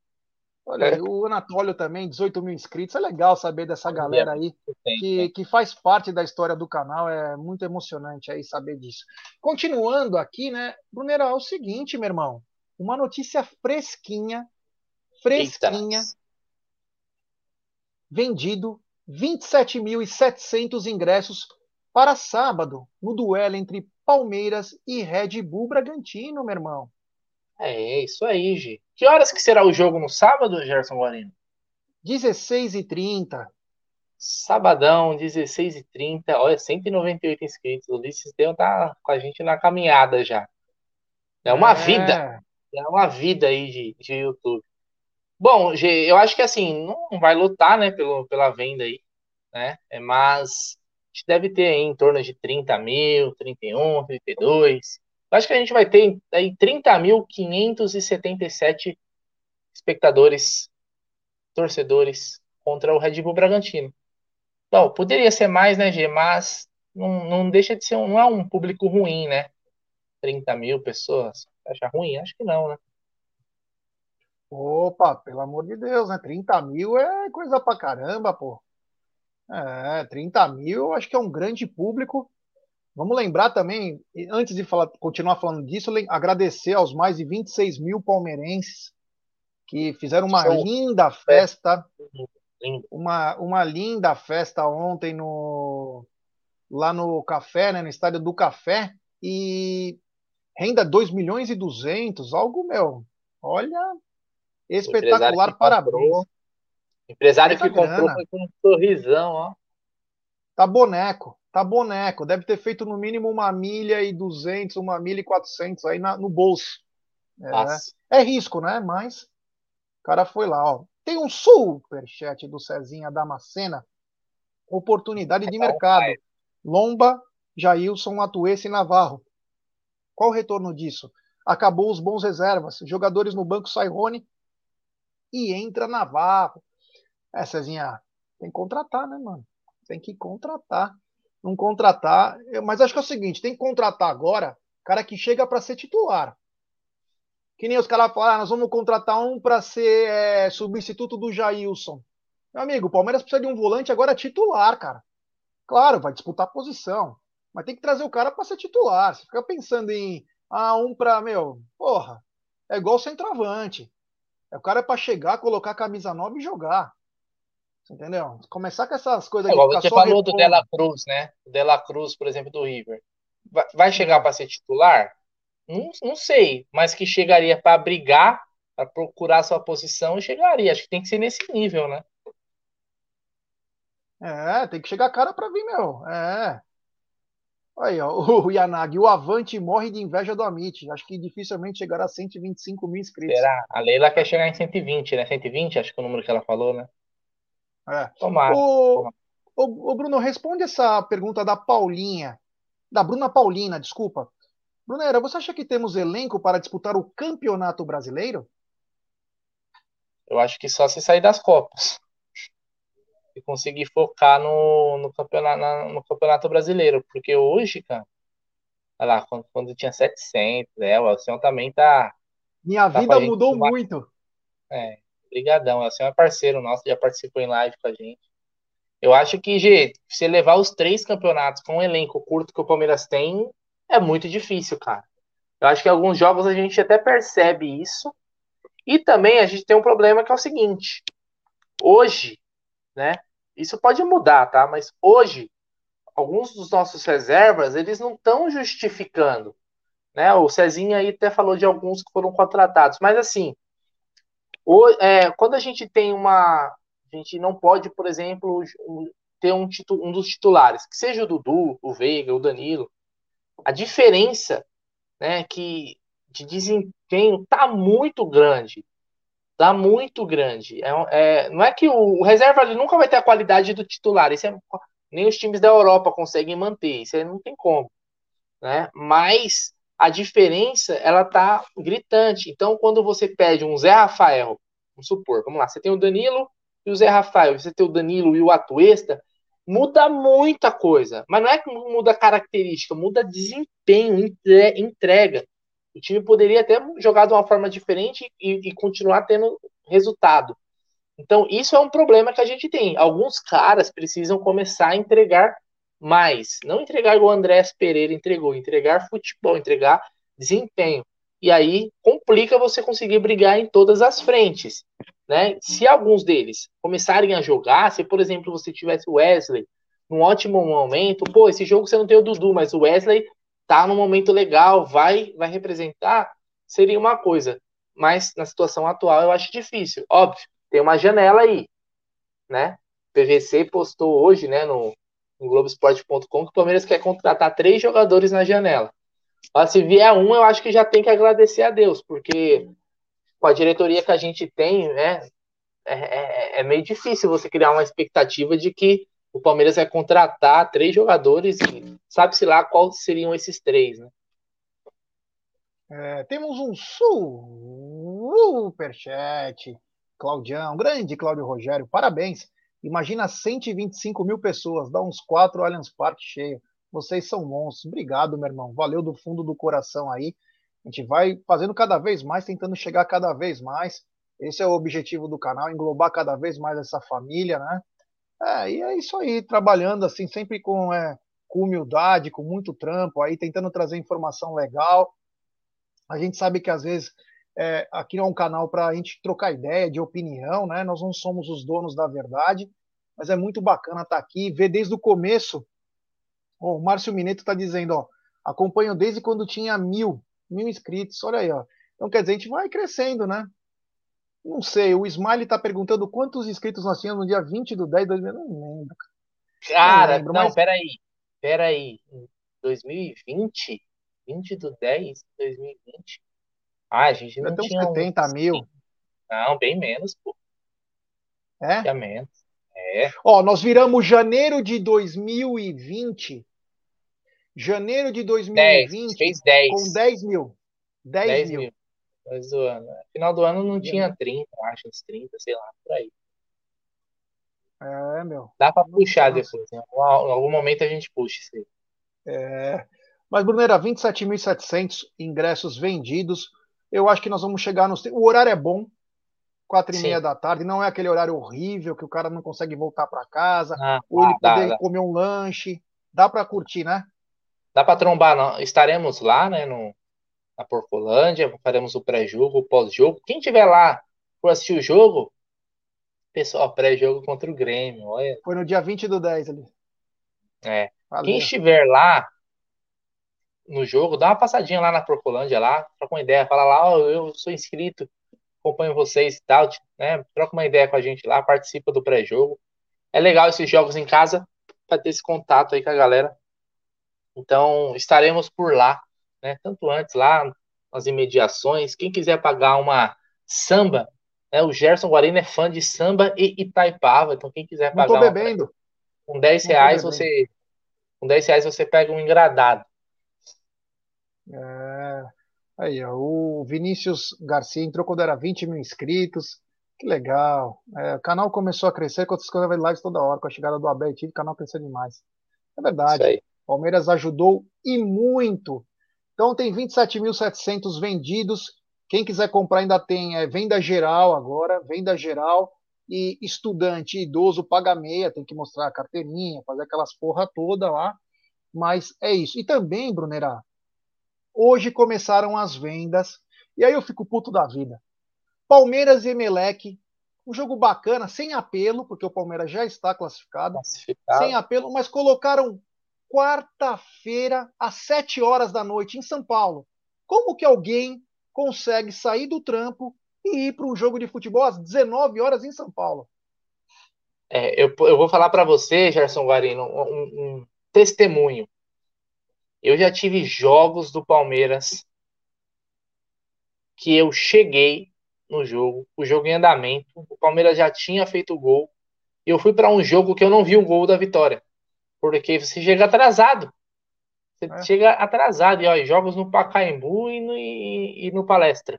olha aí, o Anatólio também, 18 mil inscritos. É legal saber dessa galera aí que, que faz parte da história do canal. É muito emocionante aí saber disso. Continuando aqui, né, Brunera, é o seguinte, meu irmão. Uma notícia fresquinha fresquinha, Eita. vendido 27.700 ingressos para sábado, no duelo entre Palmeiras e Red Bull Bragantino, meu irmão. É isso aí, Gi. Que horas que será o jogo no sábado, Gerson Guarino? 16h30. Sabadão, 16h30. Olha, 198 inscritos. O Ulisses Deu tá com a gente na caminhada já. É uma é... vida. É uma vida aí de, de YouTube. Bom, eu acho que assim, não vai lutar, né, pelo, pela venda aí, né? É, mas a gente deve ter aí em torno de 30 mil, 31, 32. Acho que a gente vai ter aí 30.577 espectadores, torcedores contra o Red Bull Bragantino. Bom, poderia ser mais, né, G? Mas não, não deixa de ser um, não é um público ruim, né? 30 mil pessoas. Acha ruim? Acho que não, né? Opa, pelo amor de Deus, né? 30 mil é coisa pra caramba, pô. É, 30 mil acho que é um grande público. Vamos lembrar também, antes de falar, continuar falando disso, agradecer aos mais de 26 mil palmeirenses que fizeram uma Show. linda festa. Uma, uma linda festa ontem no, lá no café, né, no estádio do Café. E renda 2 milhões e 200, algo, meu, olha, Espetacular, parabéns. Comprou, empresário que comprou foi com um sorrisão, ó. Tá boneco, tá boneco. Deve ter feito no mínimo uma milha e duzentos, uma milha e quatrocentos aí na, no bolso. É, é, risco, né? Mas o cara foi lá, ó. Tem um super chat do Cezinha Damascena. Oportunidade de mercado. Lomba, Jailson, Atuesse e Navarro. Qual o retorno disso? Acabou os bons reservas. Jogadores no banco Sairone e entra Navarro. É, Cezinha, tem que contratar, né, mano? Tem que contratar. Não contratar. Mas acho que é o seguinte: tem que contratar agora cara que chega para ser titular. Que nem os caras falaram, ah, nós vamos contratar um para ser é, substituto do Jailson. Meu amigo, o Palmeiras precisa de um volante agora titular, cara. Claro, vai disputar posição. Mas tem que trazer o cara para ser titular. Você fica pensando em ah, um para, meu, porra, é igual centroavante. É o cara é para chegar, colocar a camisa nova e jogar. Entendeu? Começar com essas coisas é, Você falou do Dela Cruz, né? O Dela Cruz, por exemplo, do River. Vai chegar para ser titular? Não, não sei, mas que chegaria para brigar, para procurar sua posição, chegaria. Acho que tem que ser nesse nível, né? É, tem que chegar cara para vir, meu. É. Aí, ó, [laughs] o Yanagi, o Avante morre de inveja do Amit. Acho que dificilmente chegará a 125 mil inscritos. Será? A Leila quer chegar em 120, né? 120, acho que é o número que ela falou, né? É. Tomara. O, o, o Bruno, responde essa pergunta da Paulinha. Da Bruna Paulina, desculpa. Brunera, você acha que temos elenco para disputar o campeonato brasileiro? Eu acho que só se sair das Copas e conseguir focar no, no, campeonato, no campeonato brasileiro. Porque hoje, cara, Olha lá, quando, quando tinha 700, é, o Elcion também tá. Minha tá vida mudou muito. É, brigadão. O Elcion é parceiro nosso, já participou em live com a gente. Eu acho que, G, você levar os três campeonatos com um elenco curto que o Palmeiras tem, é muito difícil, cara. Eu acho que alguns jogos a gente até percebe isso. E também a gente tem um problema que é o seguinte: hoje, né? Isso pode mudar, tá? Mas hoje, alguns dos nossos reservas, eles não estão justificando. Né? O Cezinha aí até falou de alguns que foram contratados. Mas assim, é, quando a gente tem uma, a gente não pode, por exemplo, ter um, um dos titulares, que seja o Dudu, o Veiga, o Danilo. A diferença né, que de desempenho tá muito grande. Tá muito grande. É, é, não é que o, o reserva ali nunca vai ter a qualidade do titular. Isso é, nem os times da Europa conseguem manter. Isso aí não tem como. Né? Mas a diferença ela tá gritante. Então, quando você pede um Zé Rafael, vamos supor, vamos lá, você tem o Danilo e o Zé Rafael, você tem o Danilo e o Atuesta, muda muita coisa. Mas não é que muda característica, muda desempenho, entrega. O time poderia até jogar de uma forma diferente e, e continuar tendo resultado. Então, isso é um problema que a gente tem. Alguns caras precisam começar a entregar mais. Não entregar o Andrés Pereira entregou, entregar futebol, entregar desempenho. E aí complica você conseguir brigar em todas as frentes. Né? Se alguns deles começarem a jogar, se por exemplo você tivesse o Wesley num ótimo momento, pô, esse jogo você não tem o Dudu, mas o Wesley tá num momento legal, vai vai representar, seria uma coisa. Mas na situação atual eu acho difícil. Óbvio, tem uma janela aí, né? PVC postou hoje, né, no, no Globoesporte.com que o Palmeiras quer contratar três jogadores na janela. Mas se vier um, eu acho que já tem que agradecer a Deus, porque com a diretoria que a gente tem, né, é, é, é meio difícil você criar uma expectativa de que o Palmeiras vai contratar três jogadores e sabe-se lá quais seriam esses três, né? É, temos um superchat. Claudião, grande Cláudio Rogério, parabéns. Imagina 125 mil pessoas, dá uns quatro Allianz Parque cheio. Vocês são monstros. Obrigado, meu irmão. Valeu do fundo do coração aí. A gente vai fazendo cada vez mais, tentando chegar cada vez mais. Esse é o objetivo do canal, englobar cada vez mais essa família, né? É, e é isso aí, trabalhando assim, sempre com, é, com humildade, com muito trampo, aí tentando trazer informação legal. A gente sabe que às vezes é, aqui é um canal para a gente trocar ideia, de opinião, né? Nós não somos os donos da verdade, mas é muito bacana estar tá aqui, ver desde o começo. Oh, o Márcio Mineto está dizendo, ó, acompanho desde quando tinha mil mil inscritos, olha aí, ó. Então, quer dizer, a gente vai crescendo, né? Não sei, o Smiley tá perguntando quantos inscritos nós tínhamos no dia 20 do 10 de 2000, não lembro. Cara, não, lembro, não mas... peraí, peraí, 2020? 20 do 10 de 2020? Ah, a gente não tinha... 70 um... mil. Não, bem menos, pô. É? Tinha menos. É. Ó, nós viramos janeiro de 2020 Janeiro de 2020, 10, fez 10. com 10 mil. 10, 10 mil. mil. Mas o ano. Final do ano não tinha 30, acho, uns 30, sei lá, por aí. É, meu. Dá pra puxar Nossa. depois. Em algum, em algum, momento a gente puxa isso aí. É. Mas, Brunera, 27.700 ingressos vendidos. Eu acho que nós vamos chegar nos. O horário é bom. Quatro e Sim. meia da tarde. Não é aquele horário horrível que o cara não consegue voltar para casa. Ah, ou ele dá, poder dá. comer um lanche. Dá para curtir, né? Dá para trombar, não. estaremos lá, né, no, na Porcolândia, faremos o pré-jogo, o pós-jogo. Quem tiver lá por assistir o jogo, pessoal, pré-jogo contra o Grêmio, olha. Foi no dia 20 do 10 ali. É. Valeu. Quem estiver lá no jogo, dá uma passadinha lá na Porcolândia lá, troca uma ideia, fala lá, oh, eu sou inscrito, acompanho vocês e tal, né? Troca uma ideia com a gente lá, participa do pré-jogo. É legal esses jogos em casa para ter esse contato aí com a galera. Então, estaremos por lá, né? Tanto antes lá, nas imediações. Quem quiser pagar uma samba, né? O Gerson Guarino é fã de samba e Itaipava, então quem quiser pagar. Não tô bebendo. Uma, com 10 reais você. Com 10 reais você pega um engradado. É, aí, ó, o Vinícius Garcia entrou quando era 20 mil inscritos. Que legal. É, o canal começou a crescer outras coisas lives toda hora. Com a chegada do Abel e o canal cresceu demais. É verdade. Palmeiras ajudou e muito Então tem 27.700 vendidos. Quem quiser comprar ainda tem é, venda geral agora, venda geral. E estudante idoso paga meia, tem que mostrar a carteirinha, fazer aquelas porra toda lá. Mas é isso. E também, Brunerá, hoje começaram as vendas. E aí eu fico puto da vida. Palmeiras e Emelec, um jogo bacana, sem apelo, porque o Palmeiras já está classificado, classificado. sem apelo, mas colocaram quarta-feira, às 7 horas da noite, em São Paulo. Como que alguém consegue sair do trampo e ir para um jogo de futebol às 19 horas em São Paulo? É, eu, eu vou falar para você, Gerson Guarino, um, um testemunho. Eu já tive jogos do Palmeiras que eu cheguei no jogo, o jogo em andamento, o Palmeiras já tinha feito o gol, e eu fui para um jogo que eu não vi o gol da vitória. Porque você chega atrasado. Você é. chega atrasado. E ó, jogos no Pacaembu e no, e, e no Palestra.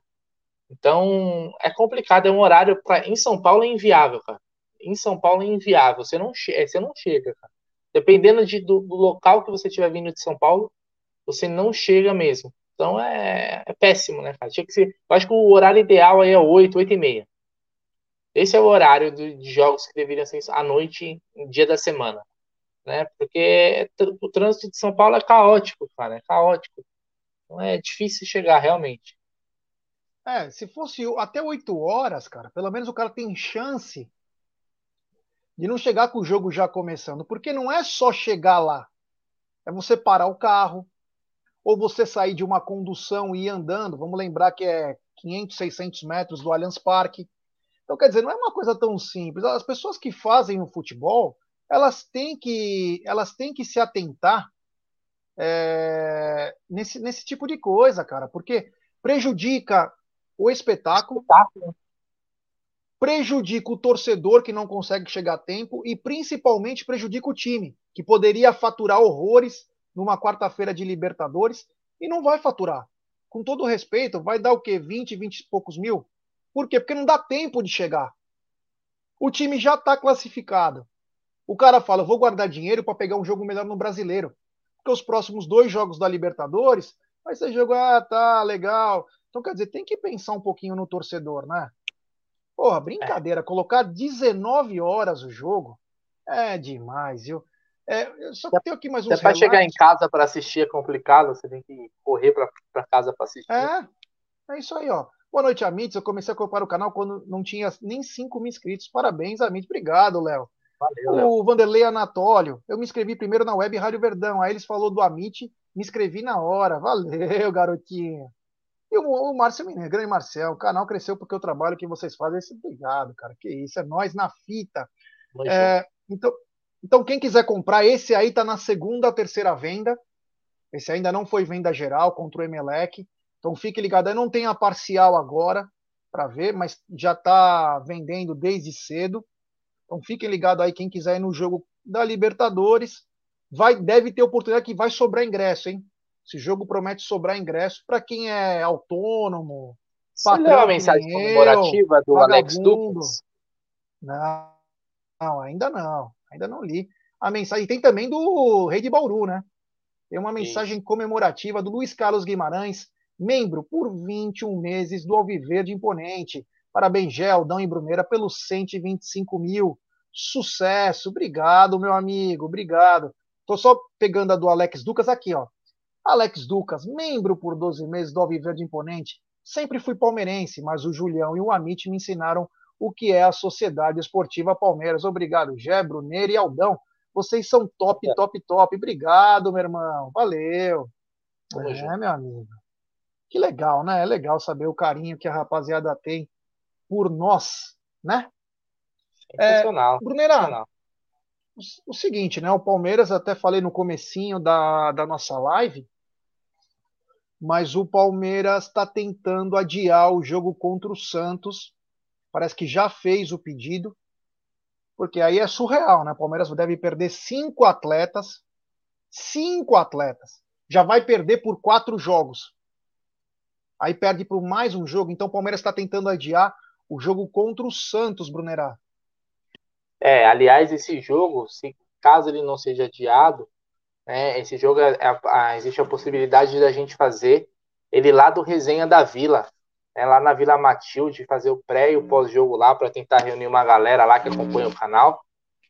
Então, é complicado. É um horário para Em São Paulo é inviável, cara. Em São Paulo é inviável. Você não, che... É, você não chega, cara. Dependendo de, do, do, local que você estiver vindo de São Paulo, você não chega mesmo. Então é, é péssimo, né, cara? Tinha que ser. Eu acho que o horário ideal aí é 8, 8 e meia. Esse é o horário de jogos que deveriam ser à noite, dia da semana né? Porque o trânsito de São Paulo é caótico, cara, é caótico. Então é difícil chegar realmente. É, se fosse até 8 horas, cara, pelo menos o cara tem chance de não chegar com o jogo já começando, porque não é só chegar lá. É você parar o carro, ou você sair de uma condução e ir andando. Vamos lembrar que é 500, 600 metros do Allianz Parque. Então, quer dizer, não é uma coisa tão simples. As pessoas que fazem o futebol, elas têm que, elas têm que se atentar é, nesse, nesse tipo de coisa, cara, porque prejudica o espetáculo, espetáculo, prejudica o torcedor que não consegue chegar a tempo e principalmente prejudica o time, que poderia faturar horrores numa quarta-feira de Libertadores e não vai faturar. Com todo respeito, vai dar o quê? 20, 20 e poucos mil? Por quê? Porque não dá tempo de chegar. O time já está classificado. O cara fala, vou guardar dinheiro para pegar um jogo melhor no brasileiro. Porque os próximos dois jogos da Libertadores vai ser jogo, ah, tá, legal. Então, quer dizer, tem que pensar um pouquinho no torcedor, né? Porra, brincadeira, é. colocar 19 horas o jogo é demais, viu? É, só que tem aqui mais um. Até para chegar em casa para assistir é complicado, você tem que correr para casa para assistir. É, é isso aí, ó. Boa noite, Amits. Eu comecei a acompanhar o canal quando não tinha nem 5 mil inscritos. Parabéns, Amits. Obrigado, Léo. Valeu, o Vanderlei Anatólio, eu me inscrevi primeiro na web Rádio Verdão, aí eles falou do Amit, me inscrevi na hora. Valeu, garotinho. E o, o Márcio Mineiro, grande Marcel, o canal cresceu porque o trabalho que vocês fazem é obrigado, cara. Que isso, é nós na fita. É, então, então, quem quiser comprar, esse aí tá na segunda, terceira venda. Esse ainda não foi venda geral contra o Emelec. Então fique ligado, aí não tem a parcial agora para ver, mas já está vendendo desde cedo. Então fiquem ligados aí, quem quiser ir no jogo da Libertadores, vai, deve ter oportunidade que vai sobrar ingresso, hein? Esse jogo promete sobrar ingresso para quem é autônomo. Você leu a mensagem eu, comemorativa do vagabundo. Alex Dupas? Não, não, ainda não. Ainda não li. A mensagem tem também do Rei de Bauru, né? Tem uma mensagem comemorativa do Luiz Carlos Guimarães, membro por 21 meses do Alviverde Imponente. Parabéns, Geldão e Bruneira, pelos 125 mil. Sucesso, obrigado, meu amigo, obrigado. Tô só pegando a do Alex Ducas aqui, ó. Alex Ducas, membro por 12 meses do Alviverde Imponente. Sempre fui palmeirense, mas o Julião e o Amit me ensinaram o que é a Sociedade Esportiva Palmeiras. Obrigado, Gé, Bruneira e Aldão. Vocês são top, é. top, top. Obrigado, meu irmão. Valeu. é, meu amigo. Que legal, né? É legal saber o carinho que a rapaziada tem por nós, né? Sensacional. É, Brunerá, o, o, seguinte, né? O Palmeiras, até falei no comecinho da, da nossa live, mas o Palmeiras está tentando adiar o jogo contra o Santos. Parece que já fez o pedido, porque aí é surreal, né? O Palmeiras deve perder cinco atletas, cinco atletas. Já vai perder por quatro jogos. Aí perde por mais um jogo. Então o Palmeiras está tentando adiar o jogo contra o Santos, Brunerá. É, aliás, esse jogo, se caso ele não seja adiado, Né? Esse jogo é, é, existe a possibilidade da gente fazer ele lá do Resenha da Vila, né? lá na Vila Matilde, fazer o pré e o pós-jogo lá para tentar reunir uma galera lá que acompanha o canal.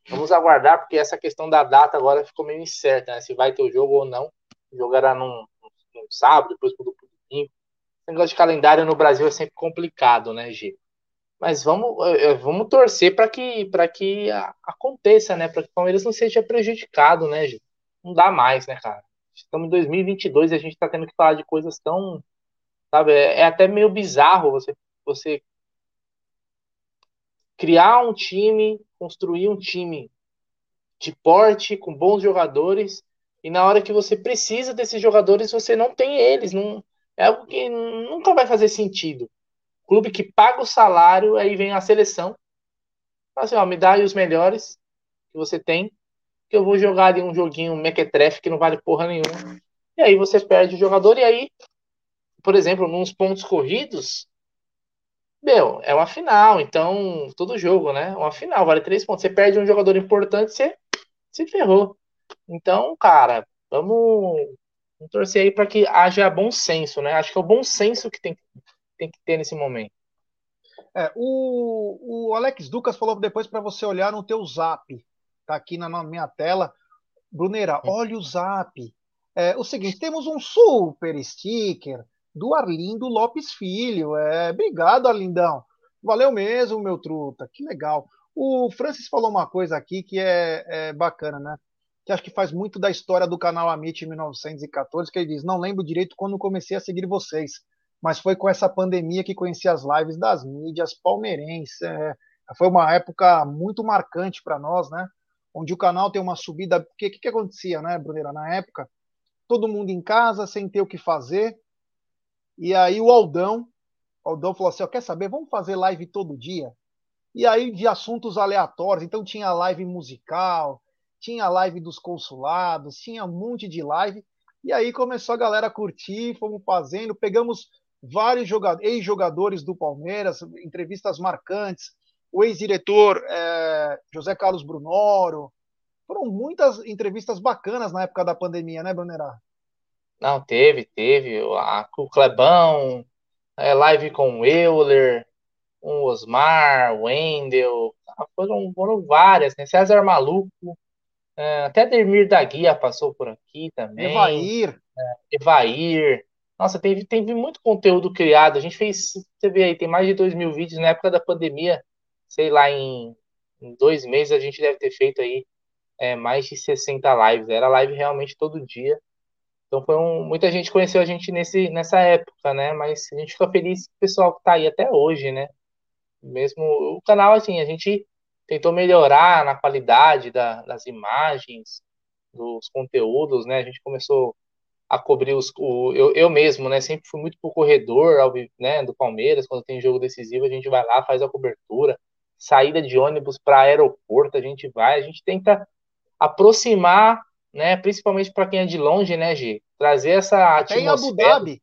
Vamos aguardar, porque essa questão da data agora ficou meio incerta, né? Se vai ter o jogo ou não. O jogo era num, num sábado, depois pro domingo. O negócio de calendário no Brasil é sempre complicado, né, G? Mas vamos, eh, eh, vamos torcer para que, que aconteça, né? Para que o Palmeiras não seja prejudicado, né, G? Não dá mais, né, cara? Estamos em 2022 e a gente está tendo que falar de coisas tão. Sabe? É, é até meio bizarro você, você criar um time, construir um time de porte, com bons jogadores, e na hora que você precisa desses jogadores, você não tem eles. Não, é algo que nunca vai fazer sentido. Clube que paga o salário, aí vem a seleção. Assim, ó, me dá aí os melhores que você tem, que eu vou jogar ali um joguinho mequetrefe que não vale porra nenhuma. E aí você perde o jogador, e aí, por exemplo, nos pontos corridos, meu, é uma final, então, todo jogo, né? Uma final, vale três pontos. Você perde um jogador importante, você se ferrou. Então, cara, vamos, vamos torcer aí para que haja bom senso, né? Acho que é o bom senso que tem, tem que ter nesse momento. É, o, o Alex Ducas falou depois para você olhar no teu zap. Tá aqui na, minha tela. Brunera, olha o zap. É, o seguinte, temos um super sticker do Arlindo Lopes Filho. É, obrigado, Arlindão. Valeu mesmo, meu truta. Que legal. O Francis falou uma coisa aqui que é, é bacana, né? Que acho que faz muito da história do canal Amit em 1914, que ele diz: Não lembro direito quando comecei a seguir vocês, mas foi com essa pandemia que conheci as lives das mídias palmeirenses. É, foi uma época muito marcante para nós, né? Onde o canal tem uma subida. O que, que, que acontecia, né, Brunera? Na época, todo mundo em casa, sem ter o que fazer, e aí o Aldão, o Aldão falou assim: ó, quer saber? Vamos fazer live todo dia. E aí de assuntos aleatórios. Então tinha live musical, tinha live dos consulados, tinha um monte de live. E aí começou a galera a curtir, fomos fazendo, pegamos vários ex-jogadores do Palmeiras, entrevistas marcantes, o ex-diretor é, José Carlos Brunoro. Foram muitas entrevistas bacanas na época da pandemia, né, Brunerá? Não, teve, teve. A, o Clebão, é, live com o Euler, o Osmar, o Wendel, ah, foram, foram várias, né? César Maluco, é, até Demir da Guia passou por aqui também. Evair. É, Evair. Nossa, teve, teve muito conteúdo criado. A gente fez, você vê aí, tem mais de dois mil vídeos na época da pandemia. Sei lá, em, em dois meses a gente deve ter feito aí é, mais de 60 lives. Era live realmente todo dia. Então foi um, muita gente conheceu a gente nesse, nessa época, né? Mas a gente fica feliz com o pessoal que está aí até hoje, né? Mesmo o canal, assim, a gente tentou melhorar na qualidade da, das imagens, dos conteúdos, né? A gente começou a cobrir os. O, eu, eu mesmo, né? Sempre fui muito pro corredor né, do Palmeiras, quando tem jogo decisivo, a gente vai lá, faz a cobertura. Saída de ônibus para aeroporto, a gente vai, a gente tenta aproximar né? Principalmente para quem é de longe, né, Gi? Trazer essa atmosfera. Em Abu Dhabi.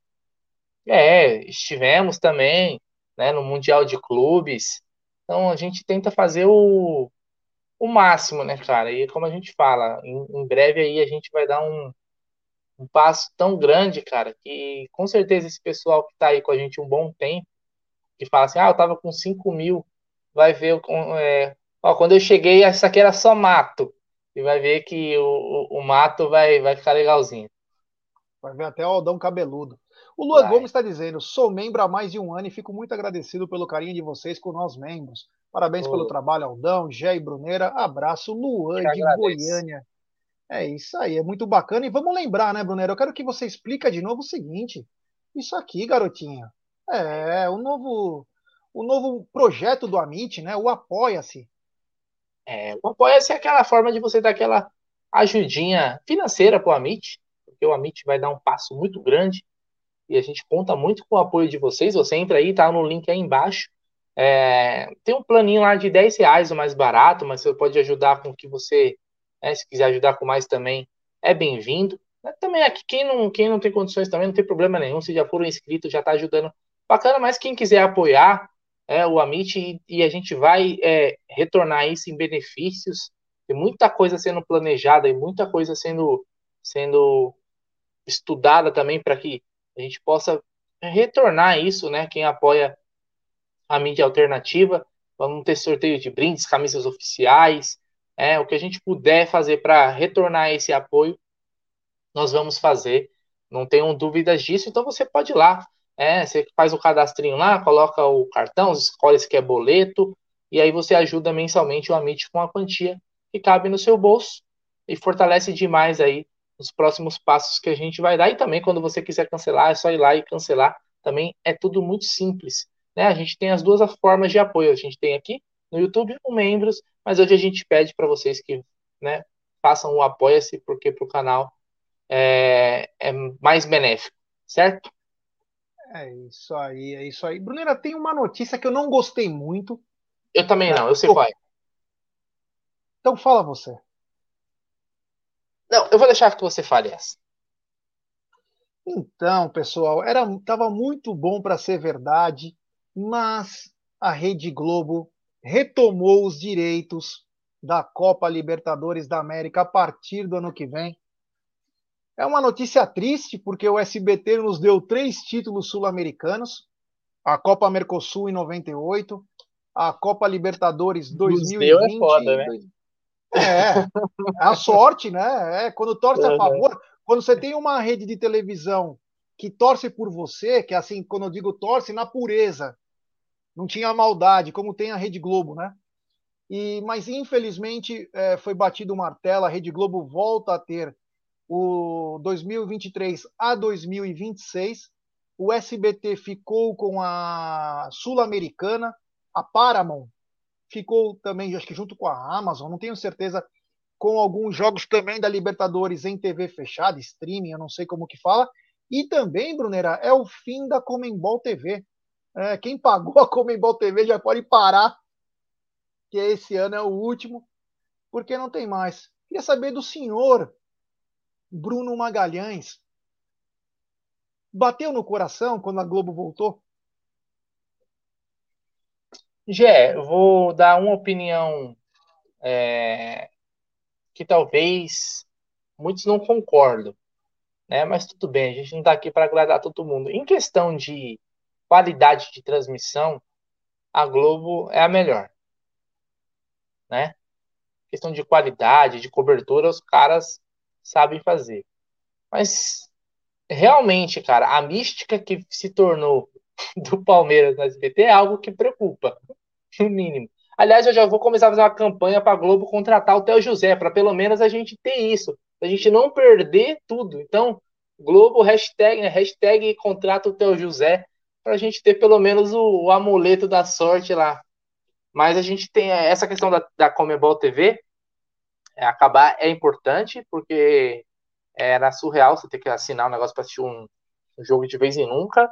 É, estivemos também, né, no Mundial de Clubes. Então a gente tenta fazer o, o máximo, né, cara? E como a gente fala, em, em breve aí a gente vai dar um, um passo tão grande, cara, que com certeza esse pessoal que tá aí com a gente um bom tempo, que fala assim, ah, eu tava com 5 mil, vai ver, é, ó, quando eu cheguei, essa aqui era só mato e vai ver que o, o, o, mato vai, vai ficar legalzinho. Vai ver até o Aldão cabeludo. O Luan Gomes está dizendo: sou membro há mais de um ano e fico muito agradecido pelo carinho de vocês com nós membros. Parabéns pelo trabalho, Aldão, Gé e Bruneira. Abraço, Luan de Goiânia. É isso aí, é muito bacana. E vamos lembrar, né, Bruneira? Eu quero que você explique de novo o seguinte: isso aqui, garotinha, é o novo, o novo projeto do Amit, né? O Apoia-se. É, o Apoia-se é aquela forma de você dar aquela ajudinha financeira para o Amit, porque o Amit vai dar um passo muito grande e a gente conta muito com o apoio de vocês. Você entra aí, tá no link aí embaixo. É, tem um planinho lá de 10 reais, o mais barato, mas você pode ajudar com o que você, né, se quiser ajudar com mais também, é bem-vindo. Também aqui, quem não, quem não tem condições também, não tem problema nenhum, se já foram inscritos, já está ajudando. Bacana, mas quem quiser apoiar, é, o Amit e, e, a gente vai é, retornar isso em benefícios. Tem muita coisa sendo planejada e muita coisa sendo sendo estudada também para que a gente possa retornar isso, né? Quem apoia a mídia alternativa, vamos ter sorteio de brindes, camisas oficiais, é, o que a gente puder fazer para retornar esse apoio, nós vamos fazer. Não tenham dúvidas disso, então você pode ir lá. É, você faz o cadastrinho lá, coloca o cartão, escolhe se quer boleto, e aí você ajuda mensalmente o Amit com a quantia que cabe no seu bolso e fortalece demais aí os próximos passos que a gente vai dar. E também, quando você quiser cancelar, é só ir lá e cancelar. Também é tudo muito simples. Né? A gente tem as duas formas de apoio. A gente tem aqui no YouTube o Membros, mas hoje a gente pede para vocês que né, façam o Apoia-se, porque para o canal é, é mais benéfico, certo? É isso aí, é isso aí. Brunera, tem uma notícia que eu não gostei muito. Eu também não, eu sei qual é. Então fala você. Não, eu vou deixar que você fale essa. Então, pessoal, era estava muito bom para ser verdade, mas a Rede Globo retomou os direitos da Copa Libertadores da América a partir do ano que vem. É uma notícia triste, porque o SBT nos deu três títulos sul-americanos: a Copa Mercosul em 98, a Copa Libertadores 2020. Deu é foda, né? É, a sorte, né? É, quando torce a favor, quando você tem uma rede de televisão que torce por você, que é assim, quando eu digo torce, na pureza, não tinha maldade, como tem a Rede Globo, né? E, mas infelizmente é, foi batido o martelo, a Rede Globo volta a ter o 2023 a 2026. O SBT ficou com a Sul-Americana, a Paramount ficou também, acho que junto com a Amazon, não tenho certeza, com alguns jogos também da Libertadores em TV fechada, streaming, eu não sei como que fala. E também, Brunera, é o fim da Comembol TV. É, quem pagou a Comembol TV já pode parar, que esse ano é o último, porque não tem mais. Queria saber do senhor Bruno Magalhães. Bateu no coração quando a Globo voltou? Gé, eu vou dar uma opinião é, que talvez muitos não concordam, né? Mas tudo bem, a gente não está aqui para agradar todo mundo. Em questão de qualidade de transmissão, a Globo é a melhor, né? Questão de qualidade, de cobertura, os caras sabem fazer. Mas realmente, cara, a mística que se tornou [laughs] do Palmeiras no SBT é algo que preocupa no mínimo. Aliás, eu já vou começar a fazer uma campanha para a Globo contratar o Theo José, para pelo menos a gente ter isso, a gente não perder tudo. Então, Globo, hashtag, né, hashtag contrata o Theo José, para a gente ter pelo menos o, o, amuleto da sorte lá. Mas a gente tem essa questão da, da Comebol TV, acabar é importante, porque era surreal você ter que assinar um negócio para assistir um, um jogo de vez em nunca.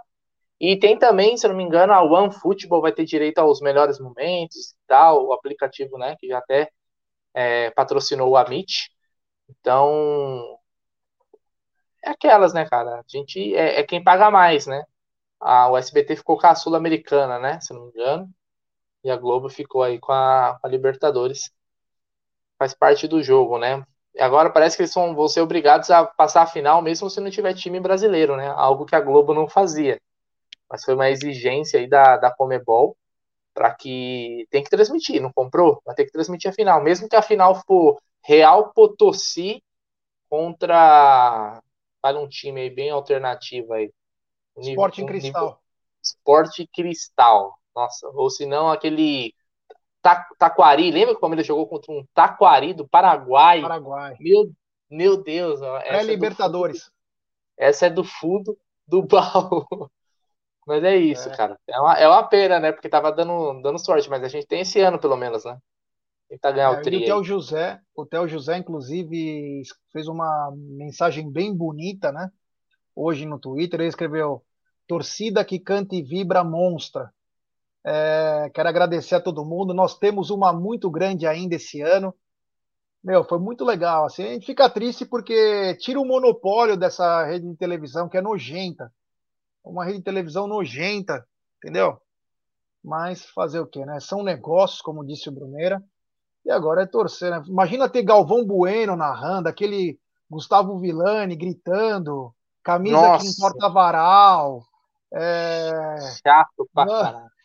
E tem também, se não me engano, a One Football vai ter direito aos melhores momentos e tal, o aplicativo, né, que já até é, patrocinou o Amit. Então, é aquelas, né, cara? A gente é, é quem paga mais, né? A, o SBT ficou com a Sul-Americana, né, se não me engano. E a Globo ficou aí com a, com a Libertadores. Faz parte do jogo, né? E agora parece que eles vão, vão ser obrigados a passar a final mesmo se não tiver time brasileiro, né? Algo que a Globo não fazia mas foi uma exigência aí da, da Comebol para que tem que transmitir, não comprou? Vai ter que transmitir a final, mesmo que a final for Real Potosí contra para um time aí bem alternativo aí. Esporte Cristal. Esporte Cristal. Nossa, ou se não aquele Taquari, lembra que o Palmeiras jogou contra um Taquari do Paraguai? Paraguai. Meu, meu Deus. É Libertadores. É essa é do fundo do [laughs] baú. Mas é isso, é. cara. É uma, é uma pena, né? Porque tava dando, dando sorte, mas a gente tem esse ano, pelo menos, né? Tentar ganhar é, o tri. O Theo José, o Theo José, inclusive, fez uma mensagem bem bonita, né? Hoje no Twitter, ele escreveu: torcida que canta e vibra monstra. É, quero agradecer a todo mundo. Nós temos uma muito grande ainda esse ano. Meu, foi muito legal. Assim, a gente fica triste porque tira o monopólio dessa rede de televisão que é nojenta uma rede de televisão nojenta, entendeu? Mas fazer o quê, né? São negócios, como disse o Bruneira, e agora é torcer, né? Imagina ter Galvão Bueno narrando, aquele Gustavo Villani gritando, camisa Nossa. que importa varal. É... Chato pra caralho.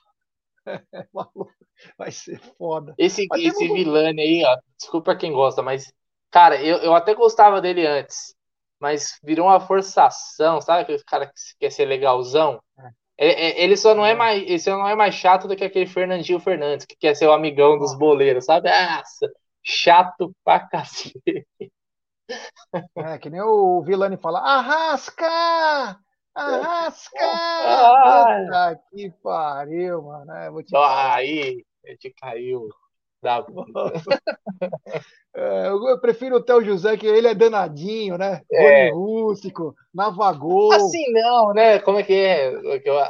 [laughs] Vai ser foda. Esse, esse Villani aí, ó, desculpa quem gosta, mas, cara, eu, eu até gostava dele antes, mas virou uma forçação, sabe? Aquele cara que quer ser legalzão. É. Ele só não é, é mais, ele só não é mais chato do que aquele Fernandinho Fernandes, que quer ser o amigão dos boleiros, sabe? Nossa, chato pra cacete. É, que nem o Vilani fala, arrasca! Arrasca! Puta que pariu, mano. É, vou te Aí, a gente caiu. [laughs] É, eu prefiro o Theo José, que ele é danadinho, né? É. rústico, navagou. Assim não, né? Como é que é?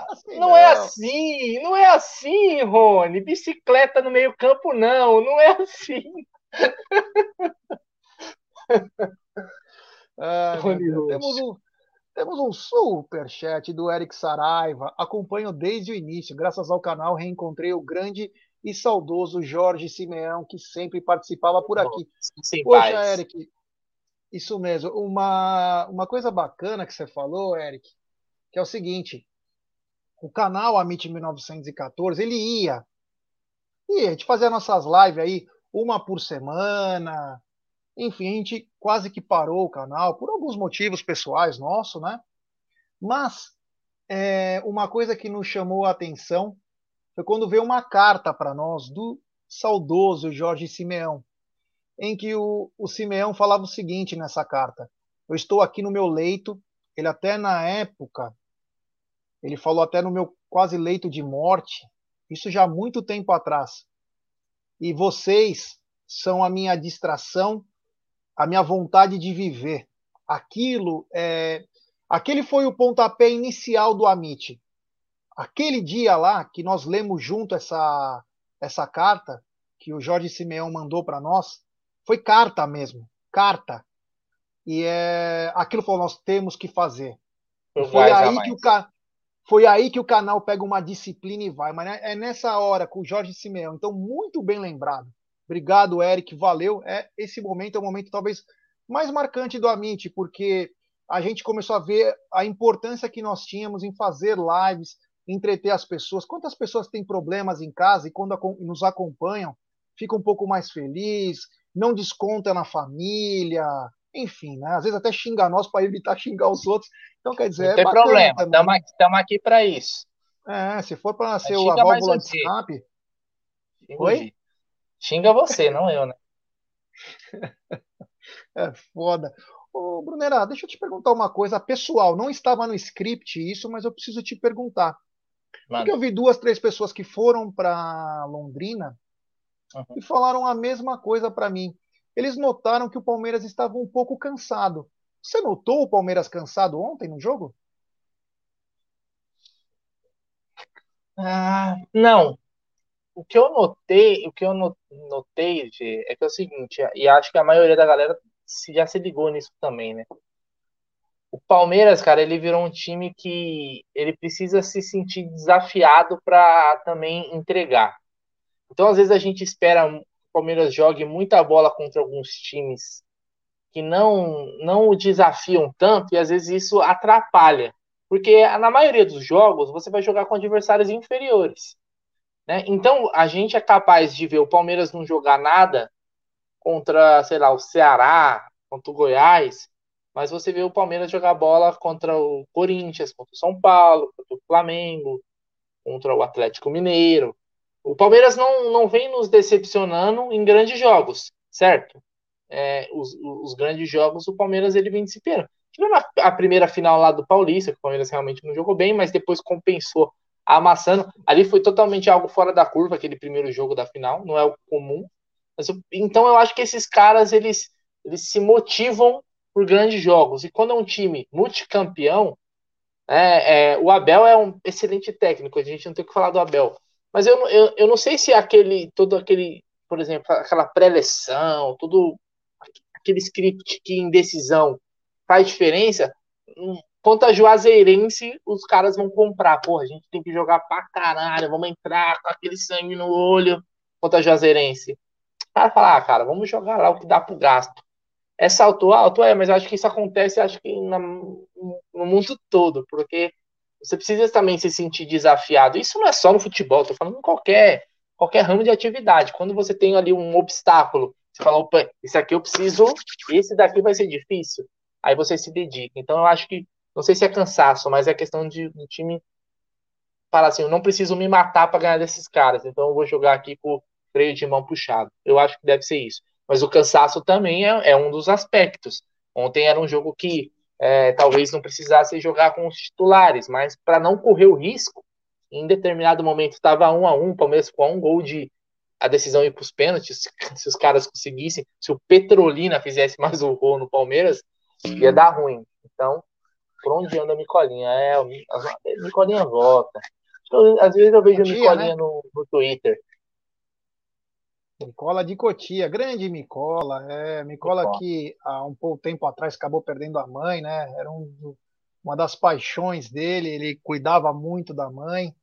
Assim não, não, é assim, não é assim, Rony. Bicicleta no meio campo, não, não é assim. [laughs] ah, temos, um, temos um superchat do Eric Saraiva. Acompanho desde o início. Graças ao canal, reencontrei o grande e saudoso Jorge Simeão, que sempre participava por aqui. Sim, Poxa, paz. Eric, isso mesmo. Uma, uma coisa bacana que você falou, Eric, que é o seguinte: o canal Amit 1914, ele ia. E a gente fazia nossas lives aí, uma por semana. Enfim, a gente quase que parou o canal, por alguns motivos pessoais nossos, né? Mas é, uma coisa que nos chamou a atenção foi quando veio uma carta para nós do saudoso Jorge Simeão, em que o, o Simeão falava o seguinte nessa carta: Eu estou aqui no meu leito. Ele até na época, ele falou até no meu quase leito de morte, isso já há muito tempo atrás. E vocês são a minha distração, a minha vontade de viver. Aquilo é, aquele foi o pontapé inicial do Amit aquele dia lá que nós lemos junto essa, essa carta que o Jorge Simeão mandou para nós, foi carta mesmo, carta. E é, aquilo foi nós temos que fazer. foi aí que o foi aí que o canal pega uma disciplina e vai. Mas é nessa hora com o Jorge Simeão. Então, muito bem lembrado. Obrigado, Eric. Valeu. É, esse momento é o momento talvez mais marcante do Amit, porque a gente começou a ver a importância que nós tínhamos em fazer lives, entreter as pessoas. Quantas pessoas têm problemas em casa e quando nos acompanham, fica um pouco mais feliz, não desconta na família, enfim, né? Às vezes até xinga nós para evitar [laughs] xingar os outros. Então, quer dizer, não é tem problema, estamos aqui para isso. É, se for para ser a válvula de escape. Oi? Xinga você, não eu, né? [laughs] é foda. Ô, Brunera, deixa eu te perguntar uma coisa pessoal. Não estava no script isso, mas eu preciso te perguntar. Porque eu vi duas, três pessoas que foram para Londrina uhum. e falaram a mesma coisa para mim. Eles notaram que o Palmeiras estava um pouco cansado. Você notou o Palmeiras cansado ontem no jogo? Ah, não. O que eu notei, o que eu notei, Gê, é que é o seguinte, e acho que a maioria da galera já se ligou nisso também, né? o Palmeiras, cara, ele virou um time que ele precisa se sentir desafiado para também entregar. Então, às vezes a gente espera que o Palmeiras jogue muita bola contra alguns times que não não o desafiam tanto e às vezes isso atrapalha, porque na maioria dos jogos você vai jogar com adversários inferiores, né? Então, a gente é capaz de ver o Palmeiras não jogar nada contra, sei lá, o Ceará, contra o Goiás, mas você vê o Palmeiras jogar bola contra o Corinthians, contra o São Paulo, contra o Flamengo, contra o Atlético Mineiro. O Palmeiras não, não vem nos decepcionando em grandes jogos, certo? É, os, os, grandes jogos, o Palmeiras ele vem. Tivemos a, a primeira final lá do Paulista, que o Palmeiras realmente não jogou bem, mas depois compensou amassando. Ali foi totalmente algo fora da curva, aquele primeiro jogo da final, não é o comum. Mas, então eu acho que esses caras, eles, eles se motivam por grandes jogos. E quando é um time multicampeão, é, é, o Abel é um excelente técnico, a gente não tem que falar do Abel. Mas eu, eu, eu não sei se aquele, todo aquele, por exemplo, aquela pré-eleção, todo aquele script que indecisão faz diferença. Contra Juazeirense, os caras vão comprar. Porra, a gente tem que jogar pra caralho, vamos entrar com aquele sangue no olho contra Juazeirense. O cara fala, ah, cara, vamos jogar lá o que dá pro gasto. É salto alto? É, mas acho que isso acontece acho que na, no mundo todo, porque você precisa também se sentir desafiado. Isso não é só no futebol, estou falando em qualquer, qualquer ramo de atividade. Quando você tem ali um obstáculo, você fala, opa, esse aqui eu preciso, esse daqui vai ser difícil. Aí você se dedica. Então eu acho que, não sei se é cansaço, mas é questão de, do time falar assim, eu não preciso me matar para ganhar desses caras, então eu vou jogar aqui com freio de mão puxado. Eu acho que deve ser isso. Mas o cansaço também é, é um dos aspectos. Ontem era um jogo que é, talvez não precisasse jogar com os titulares, mas para não correr o risco, em determinado momento estava um a um, o Palmeiras com um gol de a decisão ir para os pênaltis, [laughs] se os caras conseguissem, se o Petrolina fizesse mais um gol no Palmeiras, ia dar ruim. Então, por onde anda a Micolinha? É, a Micolinha volta. Às vezes eu vejo a Micolinha né? no, no Twitter. Micola de Cotia, grande Micola, é, Micola que há um pouco tempo atrás acabou perdendo a mãe, né? Era um, uma das paixões dele, ele cuidava muito da mãe.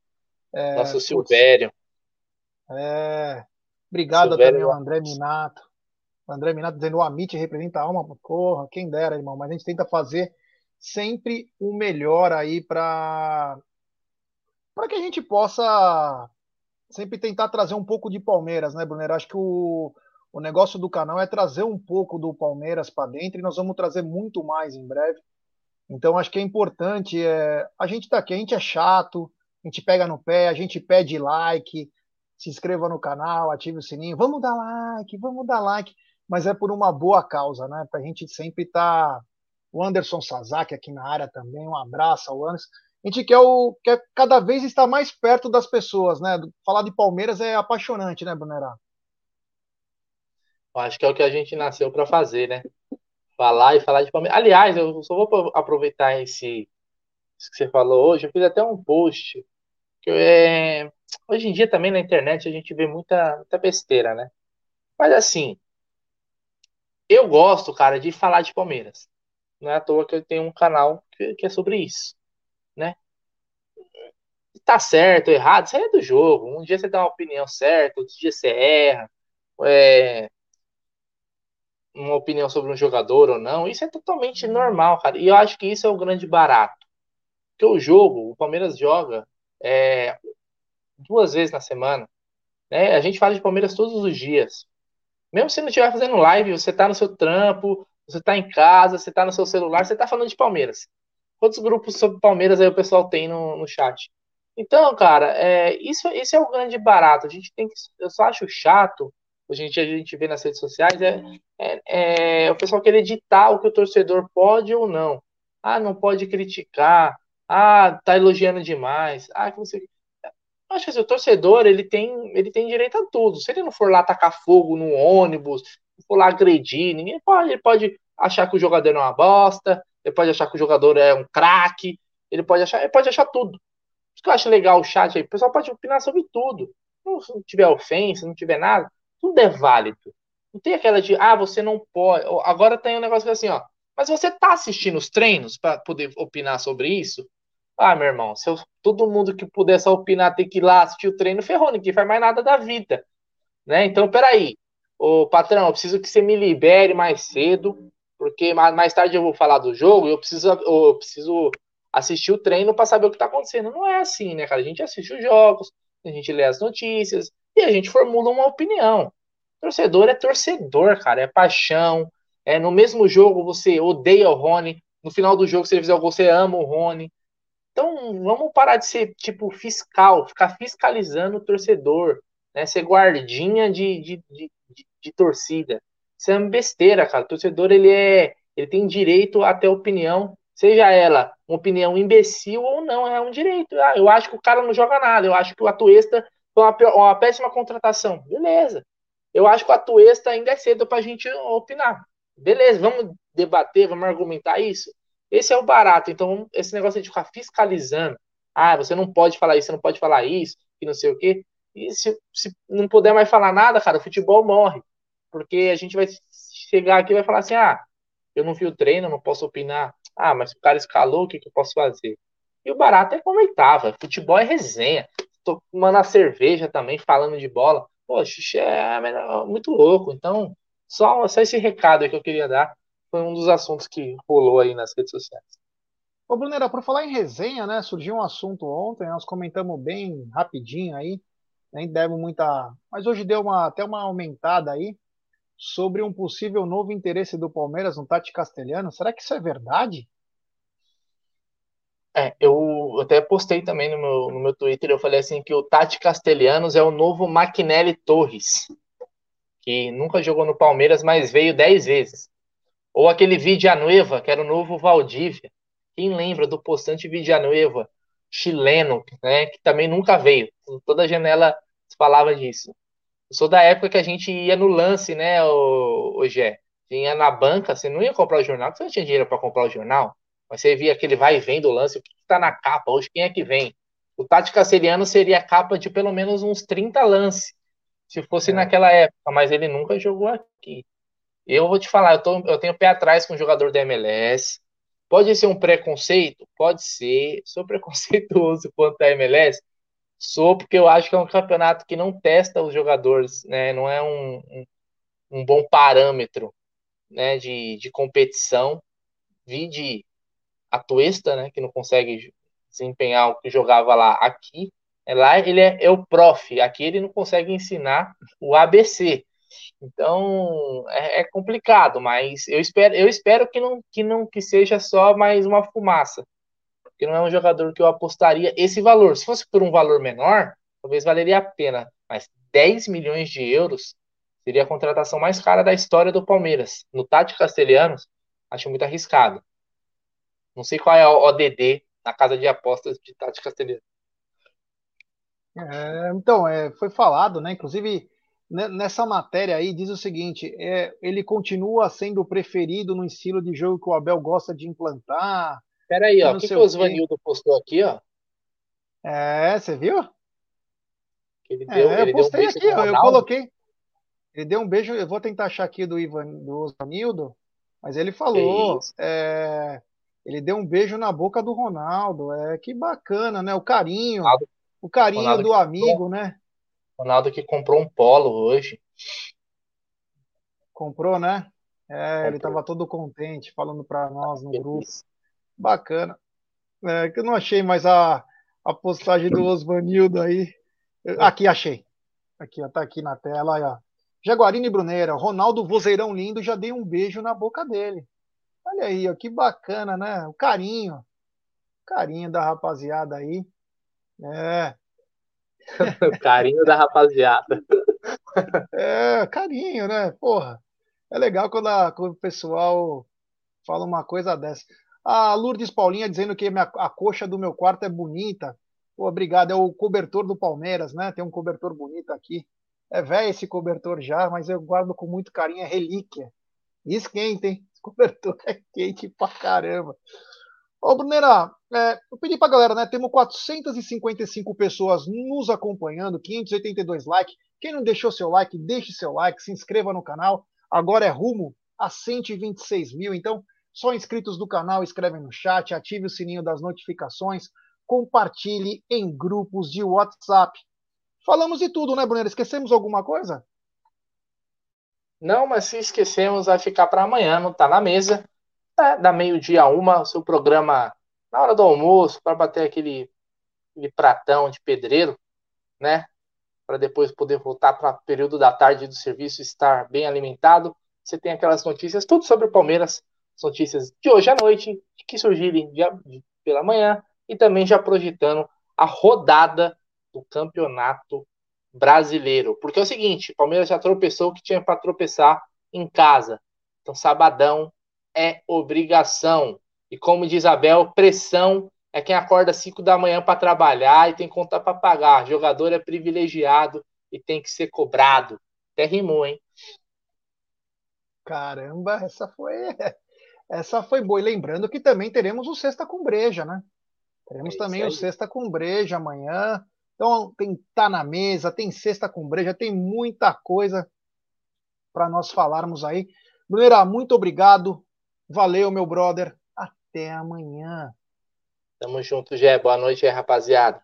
É, Nosso Silvério. É, obrigado Silvério também ao André Minato. O André Minato dizendo o Amit representa a alma, porra, quem dera, irmão, mas a gente tenta fazer sempre o melhor aí para para que a gente possa sempre tentar trazer um pouco de Palmeiras, né, Brunner? Acho que o, o negócio do canal é trazer um pouco do Palmeiras para dentro e nós vamos trazer muito mais em breve. Então acho que é importante. É, a gente tá aqui, a gente é chato, a gente pega no pé, a gente pede like, se inscreva no canal, ative o sininho, vamos dar like, vamos dar like, mas é por uma boa causa, né? Para a gente sempre estar. Tá... O Anderson Sazaki aqui na área também, um abraço ao Anderson a gente quer, o, quer cada vez estar mais perto das pessoas, né? Falar de Palmeiras é apaixonante, né, Brunerá? Acho que é o que a gente nasceu para fazer, né? Falar e falar de Palmeiras. Aliás, eu só vou aproveitar esse que você falou hoje. Eu fiz até um post. Que é... Hoje em dia também na internet a gente vê muita, muita besteira, né? Mas assim, eu gosto, cara, de falar de Palmeiras. Não é à toa que eu tenho um canal que, que é sobre isso né? Tá certo, errado, isso aí é do jogo. Um dia você dá uma opinião certa, outro dia você erra. É, uma opinião sobre um jogador ou não, isso é totalmente normal, cara. E eu acho que isso é o grande barato. Porque o jogo, o Palmeiras joga é, duas vezes na semana. Né? A gente fala de Palmeiras todos os dias. Mesmo se não estiver fazendo live, você tá no seu trampo, você tá em casa, você tá no seu celular, você tá falando de Palmeiras. Quantos grupos sobre Palmeiras aí o pessoal tem no, no chat? Então, cara, é, isso, isso é o grande barato. A gente tem que. Eu só acho chato, a gente, a gente vê nas redes sociais, é, é, é o pessoal querer editar o que o torcedor pode ou não. Ah, não pode criticar. Ah, tá elogiando demais. Ah, que você. Acho que assim, o torcedor ele tem, ele tem direito a tudo. Se ele não for lá tacar fogo no ônibus, for lá agredir, ninguém pode. Ele pode achar que o jogador é uma bosta, ele pode achar que o jogador é um craque, ele pode achar, ele pode achar tudo. Isso que eu acho legal o chat aí, o pessoal pode opinar sobre tudo. Se não tiver ofensa, não tiver nada, tudo é válido. Não tem aquela de, ah, você não pode. Agora tem um negócio é assim, ó. Mas você tá assistindo os treinos para poder opinar sobre isso? Ah, meu irmão, se eu, todo mundo que pudesse opinar ter que ir lá assistir o treino, ferrou, ninguém faz mais nada da vida. Né? Então, peraí. Ô, patrão, eu preciso que você me libere mais cedo porque mais tarde eu vou falar do jogo e eu preciso, eu preciso assistir o treino para saber o que está acontecendo. Não é assim, né, cara? A gente assiste os jogos, a gente lê as notícias e a gente formula uma opinião. Torcedor é torcedor, cara, é paixão. É no mesmo jogo você odeia o Rony, no final do jogo se ele fizer o gol você ama o Rony. Então vamos parar de ser tipo fiscal, ficar fiscalizando o torcedor, né? Ser guardinha de, de, de, de, torcida. Isso é uma besteira, cara. O torcedor, ele é. Ele tem direito a ter opinião, seja ela uma opinião imbecil ou não, é um direito. Ah, eu acho que o cara não joga nada, eu acho que o Atuesta foi uma, uma péssima contratação. Beleza. Eu acho que o Atuesta ainda é cedo pra gente opinar. Beleza, vamos debater, vamos argumentar isso. Esse é o barato. Então, esse negócio de ficar fiscalizando. Ah, você não pode falar isso, você não pode falar isso, e não sei o quê. E se, se não puder mais falar nada, cara, o futebol morre porque a gente vai chegar aqui e vai falar assim: ah, eu não vi o treino, não posso opinar. Ah, mas o cara escalou, o que, que eu posso fazer? E o barato é comentável, futebol é resenha. Tô tomando a cerveja também, falando de bola. Poxa, é muito louco. Então, só, só esse recado que eu queria dar. foi um dos assuntos que rolou aí nas redes sociais. Ô, Brunera, por falar em resenha, né? Surgiu um assunto ontem, nós comentamos bem rapidinho aí, nem demos muita. Mas hoje deu uma, até uma aumentada aí sobre um possível novo interesse do Palmeiras no Tati Castelhano. Será que isso é verdade? É, eu até postei também no meu, no meu Twitter, eu falei assim que o Tati Castelhanos é o novo Maquinelli Torres, que nunca jogou no Palmeiras, mas veio dez vezes. Ou aquele Villanueva, que era o novo Valdívia. Quem lembra do postante Villanueva, chileno, né, que também nunca veio. Toda janela falava disso. Eu sou da época que a gente ia no lance, né, o, o Gé? Tinha na banca, você não ia comprar o jornal, você não tinha dinheiro para comprar o jornal. Mas você via aquele vai e vem do lance, o que está na capa, hoje quem é que vem? O Tati Casseriano seria a capa de pelo menos uns 30 lances, se fosse é. naquela época, mas ele nunca jogou aqui. Eu vou te falar, eu, tô, eu tenho pé atrás com o jogador da MLS. Pode ser um preconceito? Pode ser. Sou [laughs] preconceituoso quanto à MLS? Sou, porque eu acho que é um campeonato que não testa os jogadores, né? Não é um, um, um bom parâmetro né, de, de competição. Vi de a Tuesta, né, que não consegue desempenhar o que jogava lá aqui. É lá ele é, é, o prof, aqui ele não consegue ensinar o ABC. Então é, é, complicado, mas eu espero, eu espero que não, que não que seja só mais uma fumaça, porque não é um jogador que eu apostaria esse valor. Se fosse por um valor menor, talvez valeria a pena, mas 10 milhões de euros seria a contratação mais cara da história do Palmeiras. No Tati Castelhanos, acho muito arriscado. Não sei qual é o ODD na casa de apostas de Tati Castelhano. É, então, é, foi falado, né? Inclusive, nessa matéria aí diz o seguinte: é, ele continua sendo preferido no estilo de jogo que o Abel gosta de implantar. Peraí, ó, o que, que o Osvanildo postou aqui, ó? É, você viu? Ele deu, é, ele eu postei um aqui, ó, eu coloquei. Ele deu um beijo, eu vou tentar achar aqui do Ivan, do Osvanildo, mas ele falou. É, ele deu um beijo na boca do Ronaldo. É que bacana, né? O carinho. Ronaldo, o carinho Ronaldo do amigo, comprou, né? Ronaldo que comprou um polo hoje. Comprou, né? É, comprou. ele estava todo contente falando para nós no grupo. Bacana. É, que eu não achei mais a, a postagem do Osvanildo aí. Aqui achei. Aqui, ó, tá aqui na tela, ó. Jaguarino e Bruneira, Ronaldo vozeirão lindo, já dei um beijo na boca dele. Olha aí, ó, que bacana, né? O carinho. O carinho da rapaziada aí. É. [laughs] o carinho da rapaziada. É, carinho, né? Porra. É legal quando, a, quando o pessoal fala uma coisa dessa. A Lourdes Paulinha dizendo que minha, a coxa do meu quarto é bonita. Pô, obrigado. É o cobertor do Palmeiras, né? Tem um cobertor bonito aqui. É velho esse cobertor já, mas eu guardo com muito carinho. É relíquia. Esquenta, hein? cobertor [laughs] é quente pra caramba. Ô, Brunera, é, eu pedi pra galera, né? Temos 455 pessoas nos acompanhando, 582 likes. Quem não deixou seu like, deixe seu like, se inscreva no canal. Agora é rumo a 126 mil. Então, só inscritos do canal, escrevem no chat, ative o sininho das notificações, compartilhe em grupos de WhatsApp. Falamos de tudo, né, Brunera? Esquecemos alguma coisa? Não, mas se esquecemos, vai ficar para amanhã, não está na mesa. É, da meio-dia a uma, o seu programa na hora do almoço, para bater aquele, aquele pratão de pedreiro, né? Para depois poder voltar para o período da tarde do serviço estar bem alimentado. Você tem aquelas notícias, tudo sobre o Palmeiras, notícias de hoje à noite, que surgirem pela manhã, e também já projetando a rodada do campeonato brasileiro. Porque é o seguinte, o Palmeiras já tropeçou o que tinha para tropeçar em casa. Então, sabadão é obrigação. E como diz Abel, pressão é quem acorda às 5 da manhã para trabalhar e tem conta para pagar. Jogador é privilegiado e tem que ser cobrado. Até rimou, hein? Caramba, essa foi essa foi boa. E lembrando que também teremos o Sexta com Breja, né? Teremos é também o Sexta com Breja amanhã. Então, tem tá na mesa, tem cesta com breja, tem muita coisa para nós falarmos aí. Brunera, muito obrigado. Valeu, meu brother. Até amanhã. Tamo junto, Gé. Boa noite rapaziada.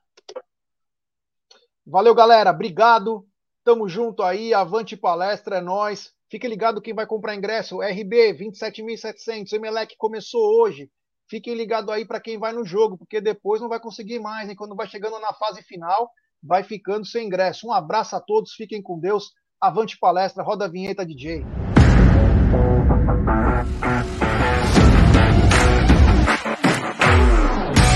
Valeu, galera. Obrigado. Tamo junto aí. Avante palestra, é nós. Fique ligado quem vai comprar ingresso. RB 27.700. Emelec começou hoje. Fiquem ligados aí para quem vai no jogo, porque depois não vai conseguir mais. Hein? Quando vai chegando na fase final, vai ficando sem ingresso. Um abraço a todos, fiquem com Deus. Avante palestra, roda a vinheta, DJ.